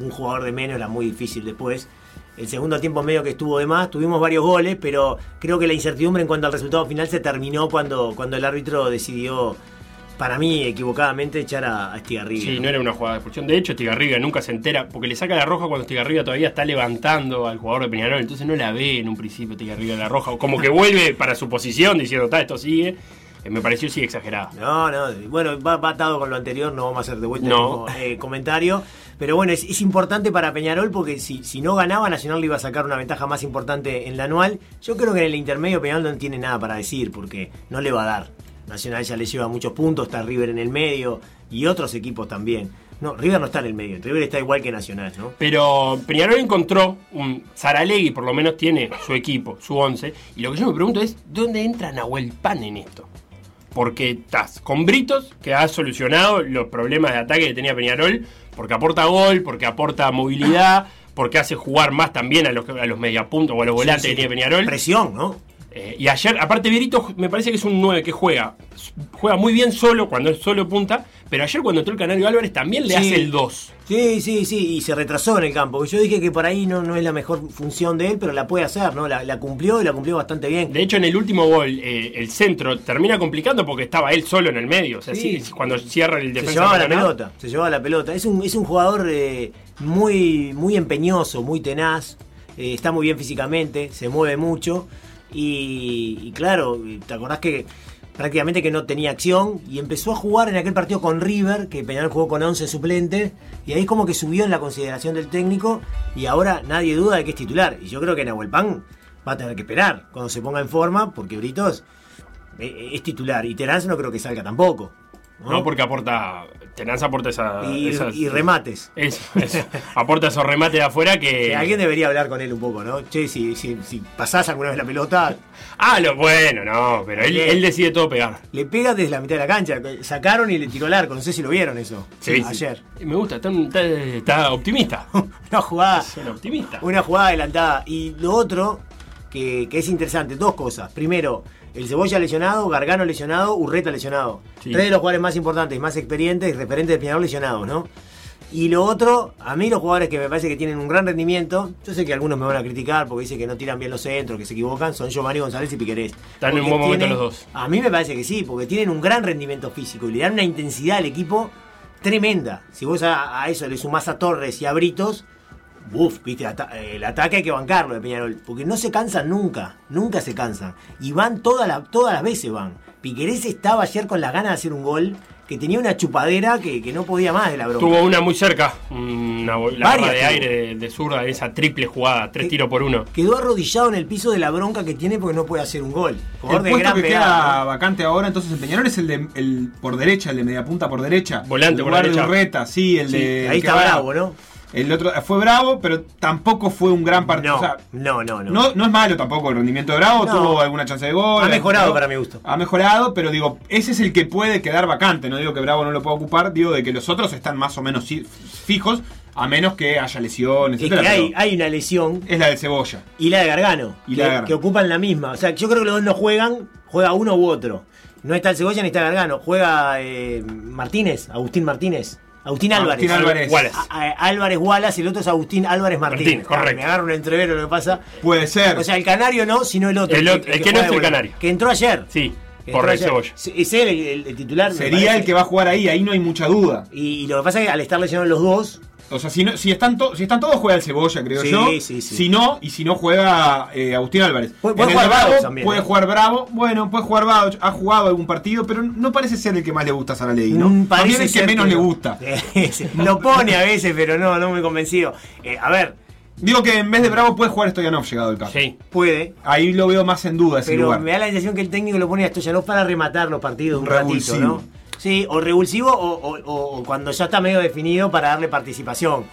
un jugador de menos era muy difícil después. El segundo tiempo medio que estuvo de más, tuvimos varios goles, pero creo que la incertidumbre en cuanto al resultado final se terminó cuando, cuando el árbitro decidió para mí, equivocadamente, echar a, a Estigarribia. Sí, no era una jugada de expulsión. De hecho, Estigarribia nunca se entera, porque le saca la roja cuando Estigarribia todavía está levantando al jugador de Peñarol, entonces no la ve en un principio Estigarribia la roja, o como que vuelve para su posición diciendo, está, esto sigue. Eh, Me pareció sí exagerado. No, no, bueno, va, va atado con lo anterior, no vamos a hacer de vuelta No. el mismo, eh, comentario. Pero bueno, es, es importante para Peñarol porque si, si no ganaba, Nacional le iba a sacar una ventaja más importante en la anual. Yo creo que en el intermedio Peñarol no tiene nada para decir porque no le va a dar. Nacional ya le lleva muchos puntos, está River en el medio y otros equipos también. No, River no está en el medio, River está igual que Nacional, ¿no? Pero Peñarol encontró un Saralegui, por lo menos tiene su equipo, su 11. Y lo que yo me pregunto es, ¿dónde entra Nahuel Pan en esto? Porque estás con Britos, que ha solucionado los problemas de ataque que tenía Peñarol, porque aporta gol, porque aporta movilidad, porque hace jugar más también a los, a los mediapuntos o a los volantes Sí, sí. que tiene Peñarol. Presión, ¿no? Eh, y ayer, aparte Vierito, me parece que es un 9 que juega. Juega muy bien solo, cuando es solo punta, pero ayer cuando entró el Canario Álvarez también le Sí. hace el 2. Sí, sí, sí, y se retrasó en el campo. Yo dije que por ahí no, no es la mejor función de él, pero la puede hacer, ¿no? La, la cumplió y la cumplió bastante bien. De hecho, en el último gol, eh, el centro termina complicando porque estaba él solo en el medio. O sea, Sí. sí, cuando cierra el Se defensa. llevaba la pelota, se llevaba la pelota. Es un, es un jugador eh, muy, muy empeñoso, muy tenaz, está muy bien físicamente, se mueve mucho. Y, claro, te acordás que prácticamente que no tenía acción y empezó a jugar en aquel partido con River, que Peñarol jugó con 11 suplentes, y ahí como que subió en la consideración del técnico y ahora nadie duda de que es titular. Y yo creo que Nahuel Pan va a tener que esperar cuando se ponga en forma, porque Britos eh, es titular y Terán no creo que salga tampoco. ¿No? porque aporta. Tenanza aporta esa, Y- esas- y remates. Eso, eso. aporta esos remates de afuera que. Que alguien debería hablar con él un poco, ¿no? Che, si, si, si pasás alguna vez la pelota, Ah, lo bueno, no, pero él, decide todo pegar. le pega desde la mitad de la cancha. Sacaron y le tiró el arco. No sé si lo vieron eso. Sí, sí. ayer. Me gusta, está, está- está optimista. Una jugada. Es un optimista. Una jugada adelantada. Y lo otro, que, que es interesante, dos cosas. Primero, el Cebolla lesionado, Gargano lesionado, Urreta lesionado. Sí. Tres de los jugadores más importantes, más experientes y referentes de Peñarol lesionados, ¿no? Y lo otro, a mí los jugadores que me parece que tienen un gran rendimiento, yo sé que algunos me van a criticar porque dicen que no tiran bien los centros, que se equivocan, son Giovanni González y Piquerés. Están en un buen momento tienen- los dos. A mí me parece que sí, porque tienen un gran rendimiento físico y le dan una intensidad al equipo tremenda. Si vos a, a eso le sumás a Torres y a Britos, Uf, viste, ata- el ataque hay que bancarlo de Peñarol, porque no se cansan nunca, nunca se cansan. Y van toda la- todas las veces van. Piquerés estaba ayer con las ganas de hacer un gol, que tenía una chupadera que, que no podía más de la broma. Tuvo una muy cerca, una la de tuvo. aire de, de zurda, esa triple jugada, tres Que- tiros por uno. Quedó arrodillado en el piso de la bronca que tiene porque no puede hacer un gol. El Jugador de puesto gran que pegada, queda ¿no? vacante ahora, entonces el Peñarol es el de el por derecha, el de media punta por derecha. Volante el por derecha. de Urreta, sí, el Sí, de. ahí el que está bravo, ¿no? El otro fue bravo, pero tampoco fue un gran partido. No, o sea, no, no, no. no, no es malo tampoco el rendimiento de Bravo, No. tuvo alguna chance de gol. Ha mejorado pero- para mi gusto. Ha mejorado, pero digo, ese es el que puede quedar vacante. No digo que Bravo no lo pueda ocupar, digo de que los otros están más o menos fijos, a menos que haya lesiones, Es etcétera. que hay, hay una lesión Es la de Cebolla. y la de Gargano, Y que, la de Gargano. que ocupan la misma. O sea, yo creo que los dos no juegan, juega uno u otro. No está el Cebolla ni está Gargano, juega eh, Martínez, Agustín Martínez. Agustín Álvarez. Agustín Álvarez. Wallace. A- a- Álvarez Wallace y el otro es Agustín Álvarez Martínez. Martínez, correcto. Me agarro un entrevero lo que pasa. Puede ser. O sea, el canario no, sino el otro. El otro- el que no juega es el de canario. Que entró ayer. Sí, Que por entró ayer. Sí, Es él el, el- el titular. me Sería parece. el que va a jugar ahí, ahí no hay mucha duda. Y, y lo que pasa es que al estar lesionados los dos, O sea, si, no- si, están, to- si están todos, juega el Cebolla, creo Sí, yo. sí, sí. Si no, y si no, juega eh, Agustín Álvarez. Puede- jugar Bravo, también, Puede ¿eh? jugar Bravo. Bueno, puede jugar Bravo. Ha jugado algún partido, pero no parece ser el que más le gusta a Saralegui, ¿no? Mm, parece el que ser menos que le gusta. lo pone a veces, pero no, no me he convencido. Eh, a ver, Digo que en vez de Bravo puede jugar Stoyanov llegado el caso. Sí. puede. Ahí lo veo más en duda ese Pero lugar. me da la sensación que el técnico lo pone a Stoyanov para rematar los partidos un Revulsivo. ratito, ¿no? Sí, o revulsivo o, o- o- o cuando ya está medio definido para darle participación.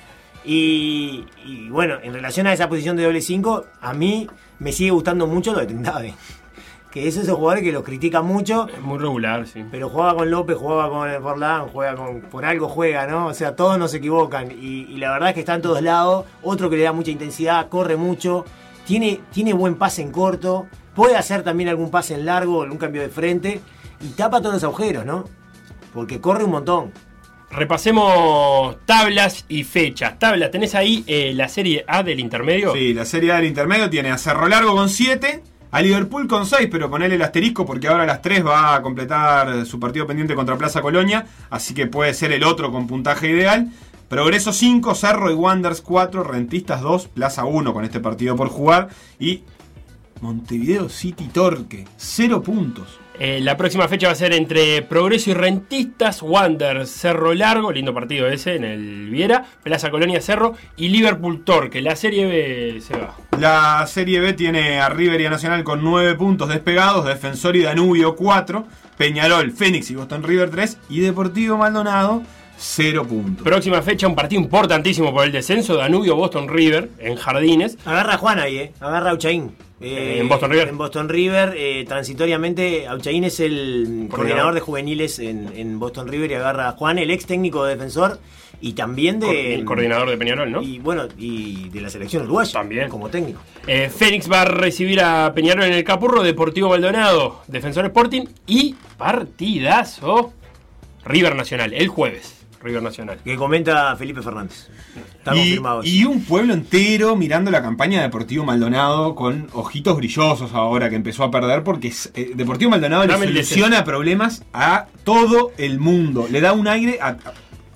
Y, y, bueno, en relación a esa posición de doble 5, a mí me sigue gustando mucho lo de Trindade. Que es esos jugadores que los critican mucho, Es muy regular, sí. pero juega con López, juega con Forlán, juega con. Por algo juega, ¿no? O sea, todos no se equivocan. Y, y la verdad es que está en todos lados. Otro que le da mucha intensidad, corre mucho, tiene, tiene buen pase en corto, puede hacer también algún pase en largo, algún cambio de frente, y tapa todos los agujeros, ¿no? Porque corre un montón. Repasemos tablas y fechas. Tablas, ¿tenés ahí eh, la serie A del intermedio? Sí, la Serie A del intermedio tiene a Cerro Largo con 7, A Liverpool con 6, pero ponele el asterisco porque ahora a las 3 va a completar su partido pendiente contra Plaza Colonia, así que puede ser el otro con puntaje ideal. Progreso 5, Cerro y Wanderers 4, Rentistas 2, Plaza 1 con este partido por jugar. Y Montevideo City Torque, 0 puntos. Eh, la próxima fecha va a ser entre Progreso y Rentistas, Wander, Cerro Largo, lindo partido ese en el Viera, Plaza Colonia Cerro y Liverpool Torque. La Serie B se va. La Serie B tiene a River y a Nacional con 9 puntos despegados, Defensor y Danubio 4, Peñarol, Fénix y Boston River 3 y Deportivo Maldonado 0 puntos. Próxima fecha, un partido importantísimo por el descenso, Danubio Boston River en Jardines. Agarra a Juan ahí, eh. Agarra a Uchaín. Eh, en Boston River. En Boston River, eh, transitoriamente, Auchaín es el coordinador de juveniles en, en Boston River y agarra a Juan, el ex técnico de defensor y también de. El coordinador de Peñarol, ¿no? Y bueno, y de la selección uruguaya. También. Como técnico. Eh, Fénix va a recibir a Peñarol en el Capurro, Deportivo Maldonado, Defensor Sporting y partidazo River Nacional, el jueves. River Nacional. Que comenta Felipe Fernández. Está y, confirmado. y un pueblo entero mirando la campaña de Deportivo Maldonado con ojitos brillosos ahora que empezó a perder porque eh, Deportivo Maldonado le Dame el soluciona problemas a todo el mundo. Le da un aire a,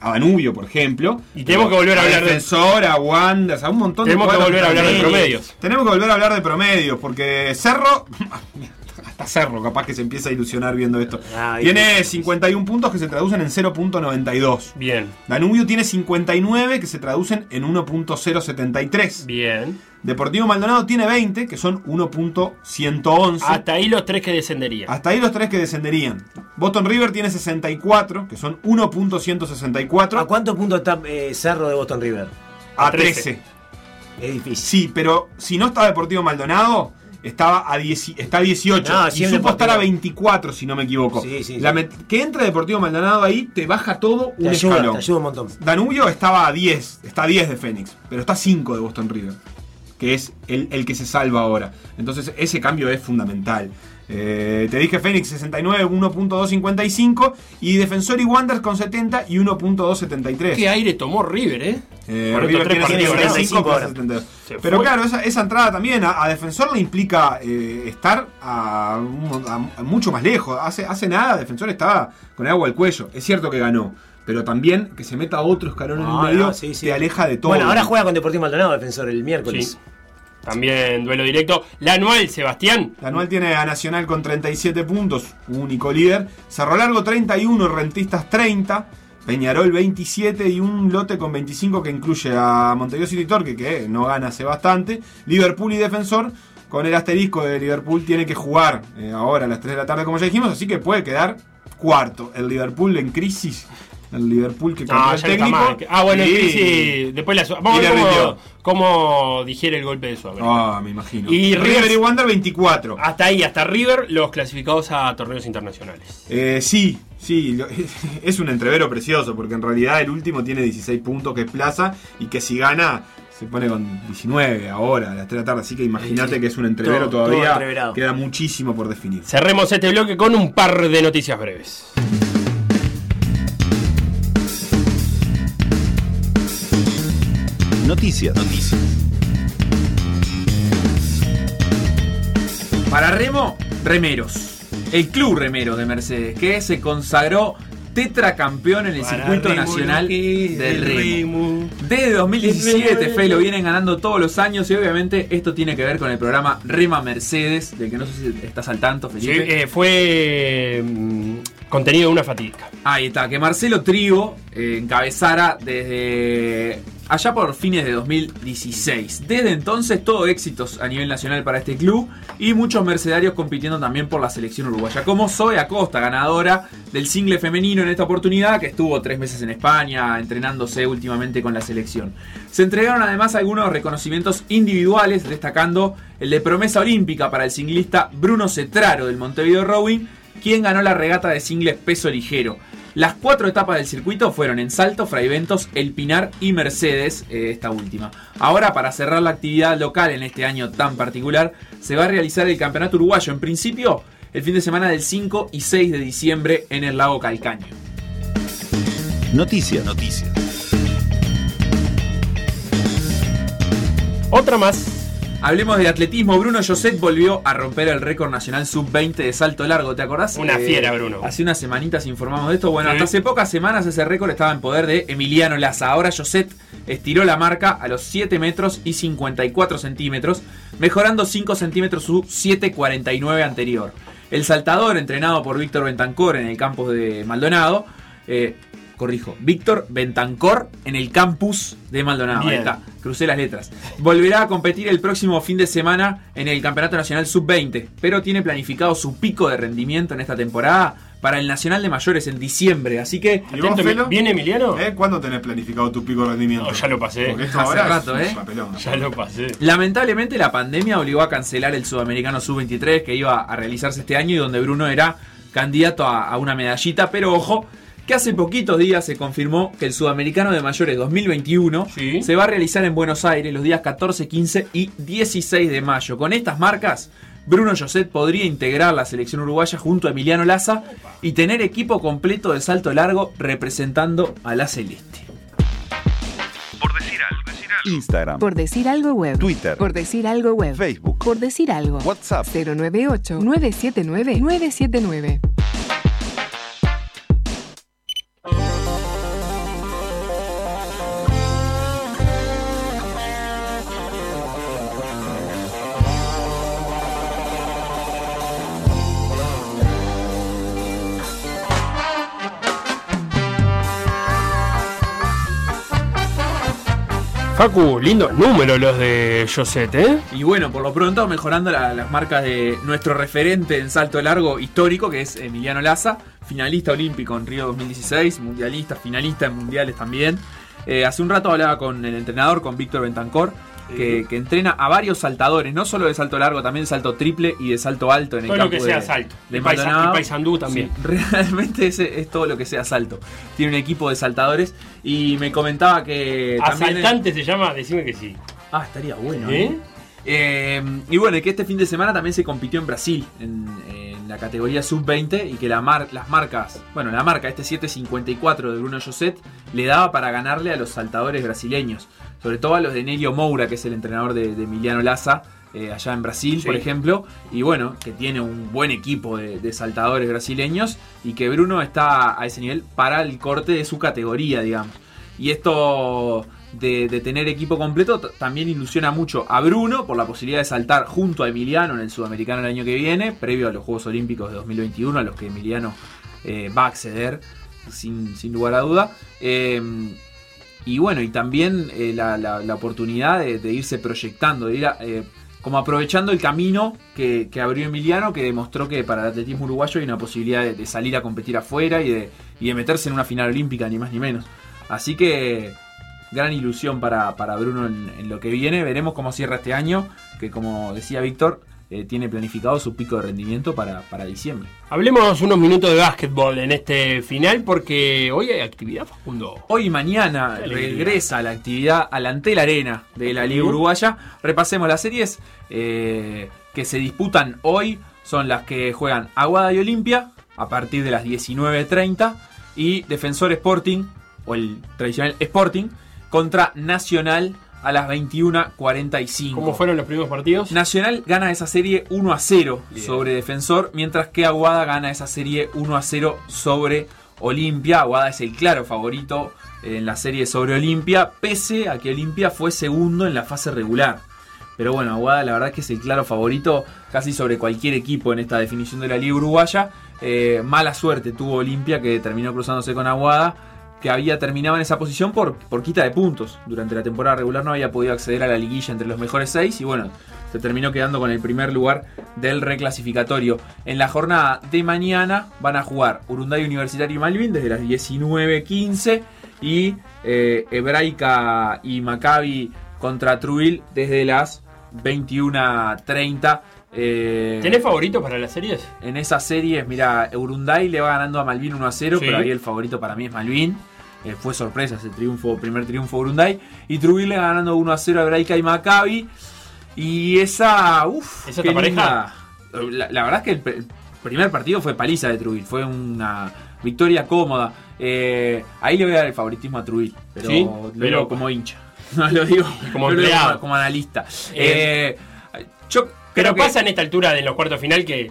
a Danubio, por ejemplo. Y tenemos que volver a hablar de- Defensor, a Wanderers, a un montón Tenemos de que cuadros volver a hablar de promedios. Tenemos que volver a hablar de promedios porque Cerro... Hasta Cerro, capaz que se empieza a ilusionar viendo esto. Ah, tiene 51 puntos que se traducen en 0.92. Bien. Danubio tiene 59 que se traducen en 1.073. Bien. Deportivo Maldonado tiene 20 que son 1.111. Hasta ahí los tres que descenderían. Hasta ahí los tres que descenderían. Boston River tiene 64 que son 1.164. ¿A cuántos puntos está eh, Cerro de Boston River? A 13. Es difícil. Sí, pero si no está Deportivo Maldonado, estaba a 10 está a 18. No, y supo estar a 24, si no me equivoco. Sí, sí, La sí. que entre Deportivo Maldonado ahí te baja todo Te un ayuda, escalón. te ayuda un montón. Danubio estaba a 10, está a 10 de Fénix, pero está a 5 de Boston River, que es el, el que se salva ahora. Entonces ese cambio es fundamental. Eh, te dije Fénix 69, 1.255 y Defensor y Wanderers con 70 y 1.273. ¿Qué aire tomó River, eh? Eh, River tiene partidos 75 ganados. plus 72. Se Pero claro, esa, esa entrada también a, a Defensor le implica eh, estar a, un- a- a mucho más lejos. Hace, hace nada Defensor estaba con el agua al cuello. Es cierto que ganó. Pero también que se meta otro escalón en el No, medio no, sí, sí. te aleja de todo. Bueno, ahora juega con Deportivo Maldonado, defensor, el miércoles. Sí. También duelo directo. La anual, Sebastián. La anual tiene a Nacional con 37 puntos, único líder. Cerro Largo 31, Rentistas 30. Peñarol 27 y un lote con 25 que incluye a Montevideo City Torque, que no gana hace bastante. Liverpool y Defensor. Con el asterisco de Liverpool tiene que jugar eh, ahora a las 3 de la tarde, como ya dijimos, así que puede quedar cuarto. El Liverpool en crisis. El Liverpool que cambió No, el técnico. Ah, bueno, en y- crisis. Después la Vamos a y ver cómo, cómo digiere el golpe de Suárez. Ah, me imagino. Y River River- y Wander 24. Hasta ahí, hasta River, los clasificados a torneos internacionales. Eh, sí, sí, es un entrevero precioso, porque en realidad el último tiene 16 puntos, que es Plaza, y que si gana se pone con 19 ahora, a las 3 de la tarde, así que imagínate Sí. que es un entrevero Todo- todavía, queda muchísimo por definir. Cerremos este bloque con un par de noticias breves. Noticias. Noticias. Para Remo, remeros. El club remero de Mercedes, que se consagró tetracampeón en el Para circuito Remo, nacional del el remo. Desde 2017, Fe, lo vienen ganando todos los años y obviamente esto tiene que ver con el programa Rema Mercedes, del que no sé si estás al tanto, Sí, Felipe. eh, fue mm, contenido de una fatídica. Ahí está, que Marcelo Trigo eh, encabezara desde allá por fines de 2016. Desde entonces todo éxitos a nivel nacional para este club y muchos mercedarios compitiendo también por la selección uruguaya, como Zoe Acosta, ganadora del single femenino en esta oportunidad, que estuvo tres meses en España entrenándose últimamente con la selección. Se entregaron además algunos reconocimientos individuales, destacando el de promesa olímpica para el singlista Bruno Cetraro del Montevideo Rowing, quien ganó la regata de singles peso ligero. Las cuatro etapas del circuito fueron en Salto, Fraiventos, El Pinar y Mercedes, eh, esta última. Ahora, para cerrar la actividad local en este año tan particular, se va a realizar el Campeonato Uruguayo, en principio, el fin de semana del 5 y 6 de diciembre en el lago Calcaño. Noticias. Noticias. Otra más. Hablemos de atletismo. Bruno José volvió a romper el récord nacional sub-20 de salto largo. ¿Te acordás? Una Eh, fiera, Bruno. Hace unas semanitas informamos de esto. Bueno, hasta hace pocas semanas ese récord estaba en poder de Emiliano Laza. Ahora Joset estiró la marca a los 7 metros y 54 centímetros, mejorando 5 centímetros su 7.49 anterior. El saltador, entrenado por Víctor Bentancor en el campus de Maldonado, eh, corrijo, Víctor Bentancor en el campus de Maldonado. Ahí está, crucé las letras. Volverá a competir el próximo fin de semana en el Campeonato Nacional Sub-20, pero tiene planificado su pico de rendimiento en esta temporada para el Nacional de Mayores en diciembre. Así que. ¿Y vos, Felo? ¿Viene Emiliano? ¿Eh? ¿Cuándo tenés planificado tu pico de rendimiento? No, ya lo pasé. Porque esto Hace ahora rato, es ¿eh? papelón. Ya lo pasé. Lamentablemente la pandemia obligó a cancelar el Sudamericano Sub-23 que iba a realizarse este año y donde Bruno era candidato a, a una medallita, pero ojo que hace poquitos días se confirmó que el Sudamericano de Mayores 2021 se va a realizar en Buenos Aires los días 14, 15 y 16 de mayo. Con estas marcas, Bruno Joset podría integrar la selección uruguaya junto a Emiliano Laza y tener equipo completo de salto largo representando a la Celeste. Instagram, Por decir algo web. Twitter, Por decir algo web. Facebook, Por decir algo. WhatsApp. 098-979-979. Facu, lindo número los de Joset, ¿eh? Y bueno, por lo pronto mejorando la- las marcas de nuestro referente en salto largo histórico, que es Emiliano Laza, finalista olímpico en Río 2016, mundialista, finalista en mundiales también. Eh, hace un rato hablaba con el entrenador, con Víctor Bentancor, que, que entrena a varios saltadores, no solo de salto largo, también de salto triple y de salto alto en el Todo lo campo sea de- salto. de Y paisa- Maldonado. y paisandú también. Sí, realmente ese es todo lo que sea salto. Tiene un equipo de saltadores y me comentaba que... Asaltante se llama, decime que sí. Ah, estaría bueno. ¿Eh? ¿eh? Eh, y bueno, que este fin de semana también se compitió en Brasil, en, en la categoría sub-20, y que la mar- las marcas, bueno, la marca, este 754 de Bruno Joset, le daba para ganarle a los saltadores brasileños, sobre todo a los de Nelio Moura, que es el entrenador de, de Emiliano Laza, eh, allá en Brasil, Sí. por ejemplo, y bueno, que tiene un buen equipo de, de saltadores brasileños, y que Bruno está a ese nivel para el corte de su categoría, digamos. Y esto de, tener equipo completo también ilusiona mucho a Bruno por la posibilidad de saltar junto a Emiliano en el Sudamericano el año que viene, previo a los Juegos Olímpicos de 2021, a los que Emiliano eh, va a acceder sin, sin lugar a duda. Eh, y bueno, y también eh, la, la- oportunidad de, irse proyectando, de ir eh, como aprovechando el camino que, que abrió Emiliano, que demostró que para el atletismo uruguayo hay una posibilidad de, de salir a competir afuera y de, y de meterse en una final olímpica, ni más ni menos. Así que gran ilusión para, para Bruno en, en lo que viene. Veremos cómo cierra este año, que como decía Víctor, eh, tiene planificado su pico de rendimiento para, para diciembre. Hablemos unos minutos de básquetbol en este final porque hoy hay actividad, Facundo. Hoy y mañana regresa la actividad a la Antel Arena de la Liga. Uruguaya. Repasemos las series eh, que se disputan hoy. Son las que juegan Aguada y Olimpia a partir de las 19.30 y Defensor Sporting, o el tradicional Sporting, contra Nacional a las 21.45. ¿Cómo fueron los primeros partidos? Nacional gana esa serie 1 a 0 Bien. sobre Defensor, mientras que Aguada gana esa serie 1 a 0 sobre Olimpia. Aguada es el claro favorito en la serie sobre Olimpia, pese a que Olimpia fue segundo en la fase regular. Pero bueno, Aguada la verdad es que es el claro favorito casi sobre cualquier equipo en esta definición de la Liga Uruguaya. Eh, mala suerte tuvo Olimpia que terminó cruzándose con Aguada, que había terminado en esa posición por, por quita de puntos. Durante la temporada regular no había podido acceder a la liguilla entre los mejores seis y bueno, se terminó quedando con el primer lugar del reclasificatorio. En la jornada de mañana van a jugar Urunday Universitario y Malvin desde las 19.15 y eh, Hebraica y Maccabi contra Truil desde las 21.30. Eh, ¿Tenés favoritos para las series? en esas series, mira, Urunday le va ganando a Malvin 1 a 0, Sí. pero ahí el favorito para mí es Malvin. Eh, fue sorpresa ese triunfo, primer triunfo de Urunday. Y Trubil le va ganando 1 a 0 a Hebraica y Maccabi. Y esa. Uff, ¿Esa pareja? La, la verdad es que el, pr- el primer partido fue paliza de Trubil, fue una victoria cómoda. Eh, ahí le voy a dar el favoritismo a Trubil, pero Sí, lo pero- digo como hincha. No lo digo Como lo digo como, como analista. Eh, Pero que- pasa en esta altura de los cuartos final que,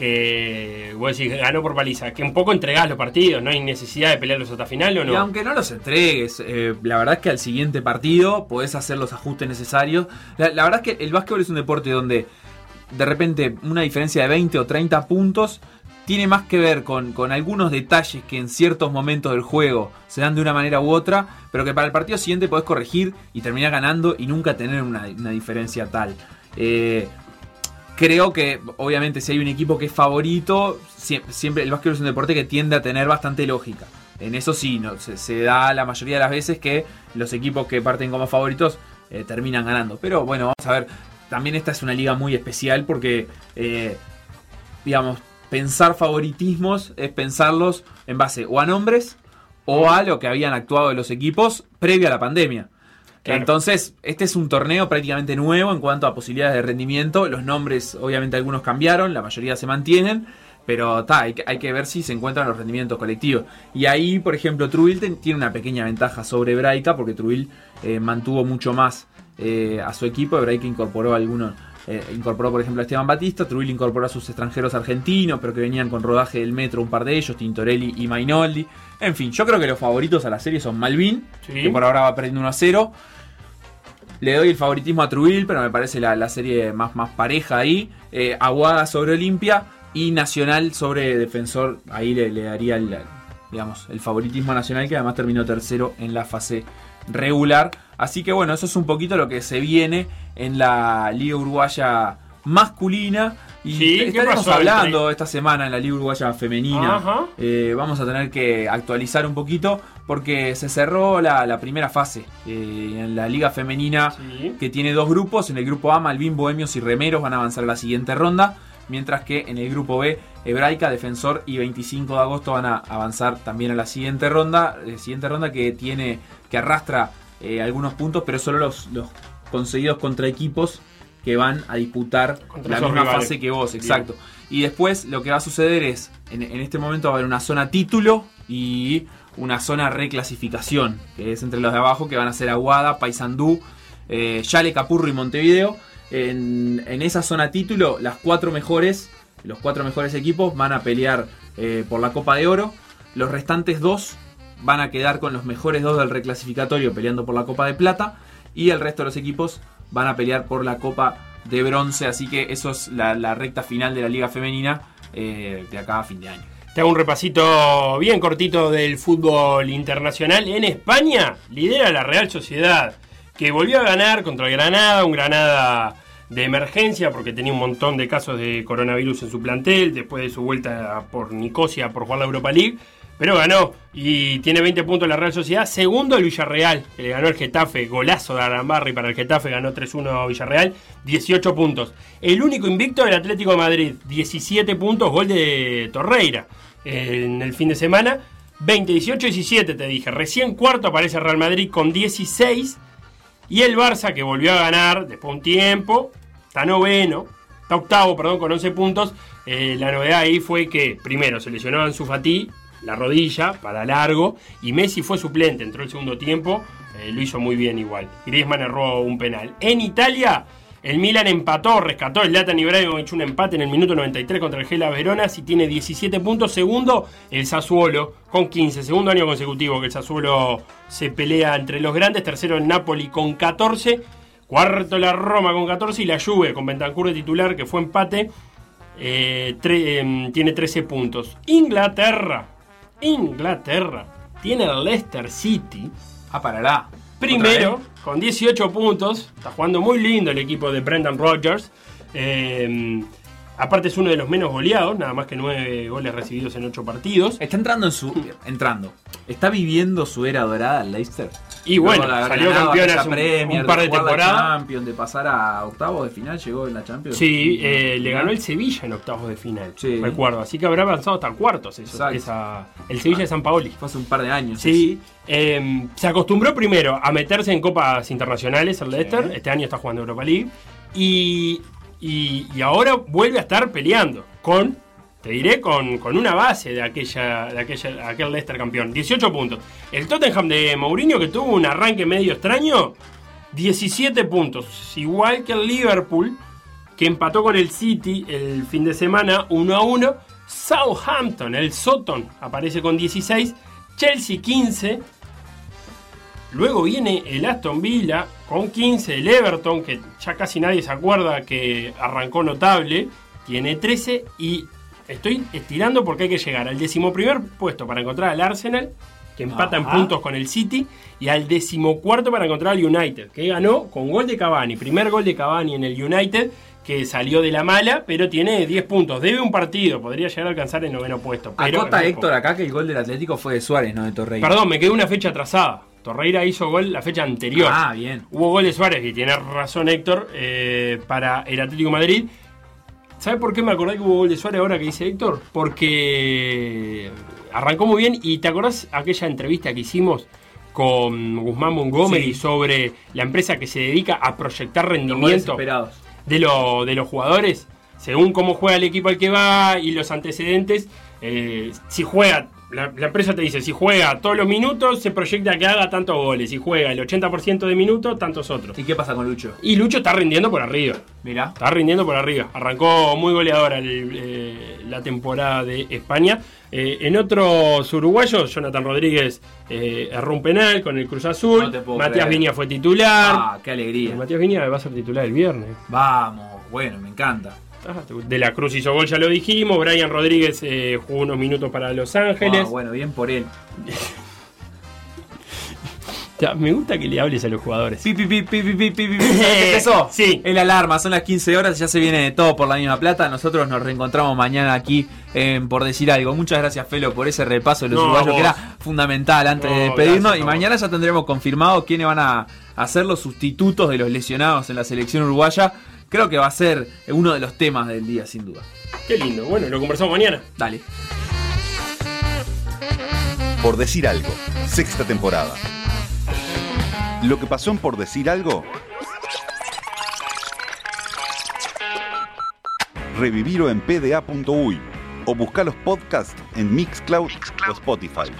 que vos decís, ganó por paliza, que un poco entregás los partidos, no hay necesidad de pelearlos hasta final o no. Y aunque no los entregues, eh, la verdad es que al siguiente partido podés hacer los ajustes necesarios. La, verdad es que el básquetbol es un deporte donde de repente una diferencia de 20 o 30 puntos tiene más que ver con, con algunos detalles que en ciertos momentos del juego se dan de una manera u otra, pero que para el partido siguiente podés corregir y terminar ganando y nunca tener una, una diferencia tal. Eh, creo que obviamente si hay un equipo que es favorito, sie- siempre el básquetbol es un deporte que tiende a tener bastante lógica. En eso sí, no, se, se da la mayoría de las veces que los equipos que parten como favoritos eh, terminan ganando. Pero bueno, vamos a ver. También esta es una liga muy especial porque, eh, digamos, pensar favoritismos es pensarlos en base o a nombres o a lo que habían actuado los equipos previo a la pandemia. Entonces, este es un torneo prácticamente nuevo en cuanto a posibilidades de rendimiento. Los nombres, obviamente, algunos cambiaron, la mayoría se mantienen. Pero ta, hay, que, ver si se encuentran los rendimientos colectivos. Y ahí, por ejemplo, Trubil tiene una pequeña ventaja sobre Braica, porque Trubil eh, mantuvo mucho más eh, a su equipo. Braica incorporó algunos. eh, incorporó, por ejemplo, a Esteban Batista. Trubil incorporó a sus extranjeros argentinos, pero que venían con rodaje del metro, un par de ellos, Tintorelli y Mainoldi. En fin, yo creo que los favoritos a la serie son Malvin, Sí. que por ahora va perdiendo 1 a 0. Le doy el favoritismo a Trubil, pero me parece la, la serie más, más pareja ahí. Eh, Aguada sobre Olimpia y Nacional sobre Defensor. Ahí le, le daría el, digamos, el favoritismo a Nacional, que además terminó tercero en la fase regular. Así que bueno, eso es un poquito lo que se viene en la Liga Uruguaya masculina. Y Sí, ¿qué estaremos pasó, hablando esta semana en la Liga Uruguaya femenina. Eh, vamos a tener que actualizar un poquito porque se cerró la, la primera fase eh, en la liga femenina que tiene dos grupos. En el grupo A, Malvin, Bohemios y Remeros van a avanzar a la siguiente ronda. Mientras que en el grupo B, Hebraica, Defensor y 25 de agosto van a avanzar también a la siguiente ronda. eh, siguiente ronda que tiene que arrastra eh, algunos puntos, pero solo los, los conseguidos contra equipos que van a disputar Contra la misma rivales. fase que vos, Bien. exacto. Y después lo que va a suceder es, en, en este momento va a haber una zona título y una zona reclasificación, que es entre los de abajo, que van a ser Aguada, Paysandú, eh, Yale, Capurro y Montevideo. En, en esa zona título, las cuatro mejores, los cuatro mejores equipos van a pelear eh, por la Copa de Oro. Los restantes dos van a quedar con los mejores dos del reclasificatorio peleando por la Copa de Plata. Y el resto de los equipos van a pelear por la Copa de Bronce. Así que eso es la, recta final de la Liga Femenina eh, de acá a fin de año. Te hago un repasito bien cortito del fútbol internacional. En España lidera la Real Sociedad, que volvió a ganar contra el Granada, un Granada de emergencia porque tenía un montón de casos de coronavirus en su plantel, después de su vuelta por Nicosia por jugar la Europa League, pero ganó y tiene 20 puntos la Real Sociedad. Segundo el Villarreal, que le ganó el Getafe, golazo de Arambarri para el Getafe, ganó 3-1 Villarreal, 18 puntos. El único invicto del Atlético de Madrid, 17 puntos, gol de Torreira en el fin de semana. 20, 18, 17 te dije. Recién cuarto aparece Real Madrid con 16. Y el Barça que volvió a ganar después de un tiempo. Está noveno. Está octavo, perdón, con 11 puntos. Eh, la novedad ahí fue que primero se lesionó Ansu Fati, la rodilla, para largo. Y Messi fue suplente, entró el segundo tiempo. eh, lo hizo muy bien igual. Griezmann erró un penal. En Italia, el Milan empató, rescató el Latan Ibrahimovic un empate en el minuto 93 contra el Gela Verona. Si tiene 17 puntos. Segundo, el Sassuolo con 15. Segundo año consecutivo que el Sassuolo se pelea entre los grandes. Tercero, el Napoli con 14. Cuarto, la Roma con 14. Y la Juve con Bentancur de titular, que fue empate. eh, em, tiene 13 puntos. Inglaterra. Inglaterra. Tiene el Leicester City. Ah, parará. Primero, con 18 puntos. Está jugando muy lindo el equipo de Brendan Rodgers. Eh, aparte es uno de los menos goleados, nada más que 9 goles recibidos en 8 partidos. Está entrando en su. Entrando. Está viviendo su era dorada el Leicester. Y bueno, de salió campeón hace un- Premier, un par de la temporadas. Champions, de pasar a octavos de final, llegó en la Champions. Sí, eh, le ganó el Sevilla en octavos de final, recuerdo. Así que habrá avanzado hasta cuartos eso, esa- el Sevilla de San Paoli. Fue hace un par de años. Sí, eh, se acostumbró primero a meterse en copas internacionales el Leicester. Este año está jugando Europa League. Y, y- y ahora vuelve a estar peleando con, te diré, con, con una base de aquella, de aquella, aquel Leicester campeón. 18 puntos. El Tottenham de Mourinho, que tuvo un arranque medio extraño, 17 puntos. Igual que el Liverpool, que empató con el City el fin de semana 1 a 1. Southampton, el Soton, aparece con 16. Chelsea 15. Luego viene el Aston Villa con 15. El Everton, que ya casi nadie se acuerda que arrancó notable, tiene 13. Y estoy estirando porque hay que llegar al decimoprimer puesto para encontrar al Arsenal, que empata en puntos con el City, y al decimocuarto para encontrar al United, que ganó con gol de Cavani. Primer gol de Cavani en el United, que salió de la mala, pero tiene 10 puntos. Debe un partido, podría llegar a alcanzar el noveno puesto. Pero Acota Héctor acá que el gol del Atlético fue de Suárez, no de Torreira. Perdón, me quedó una fecha atrasada. Torreira hizo gol la fecha anterior. Ah, bien. Hubo gol de Suárez, y tiene razón Héctor, eh, para el Atlético de Madrid. ¿Sabe por qué me acordé que hubo gol de Suárez ahora que dice Héctor? Porque arrancó muy bien y ¿te acordás aquella entrevista que hicimos con Guzmán Montgomery Sí. sobre la empresa que se dedica a proyectar rendimiento de, lo- de los jugadores? Según cómo juega el equipo al que va y los antecedentes, eh, si juega, la, la empresa te dice, si juega todos los minutos, se proyecta que haga tantos goles. Si juega el 80% de minutos, tantos otros. ¿Y qué pasa con Lucho? Y Lucho está rindiendo por arriba. Mira. Está rindiendo por arriba. Arrancó muy goleadora el, eh, la temporada de España. Eh, en otros uruguayos, Jonathan Rodríguez eh, erró un penal con el Cruz Azul. No Matías. Viña fue titular. Ah, qué alegría. Matías Viña va a ser titular el viernes. Vamos, bueno, me encanta. De la Cruz hizo gol, ya lo dijimos. Brian Rodríguez eh, jugó unos minutos para Los Ángeles. Ah, bueno, bien por él. Me gusta que le hables a los jugadores. Pi, pi, pi, pi, pi, pi, pi, pi. ¿Sabes qué es eso? Sí. Es la alarma, son las 15 horas, ya se viene de todo por la misma plata. Nosotros nos reencontramos mañana aquí en Por Decir Algo. Muchas gracias, Felo, por ese repaso de los No, uruguayos que era fundamental antes No, de despedirnos. gracias, y a mañana ya tendremos confirmado quiénes van a hacer los sustitutos de los lesionados en la selección uruguaya. Creo que va a ser uno de los temas del día, sin duda. Qué lindo. Bueno, lo conversamos mañana. Dale. Por decir algo, sexta temporada. Lo que pasó en Por decir algo. Revivirlo en pda.uy o buscar los podcasts en Mixcloud, o Spotify.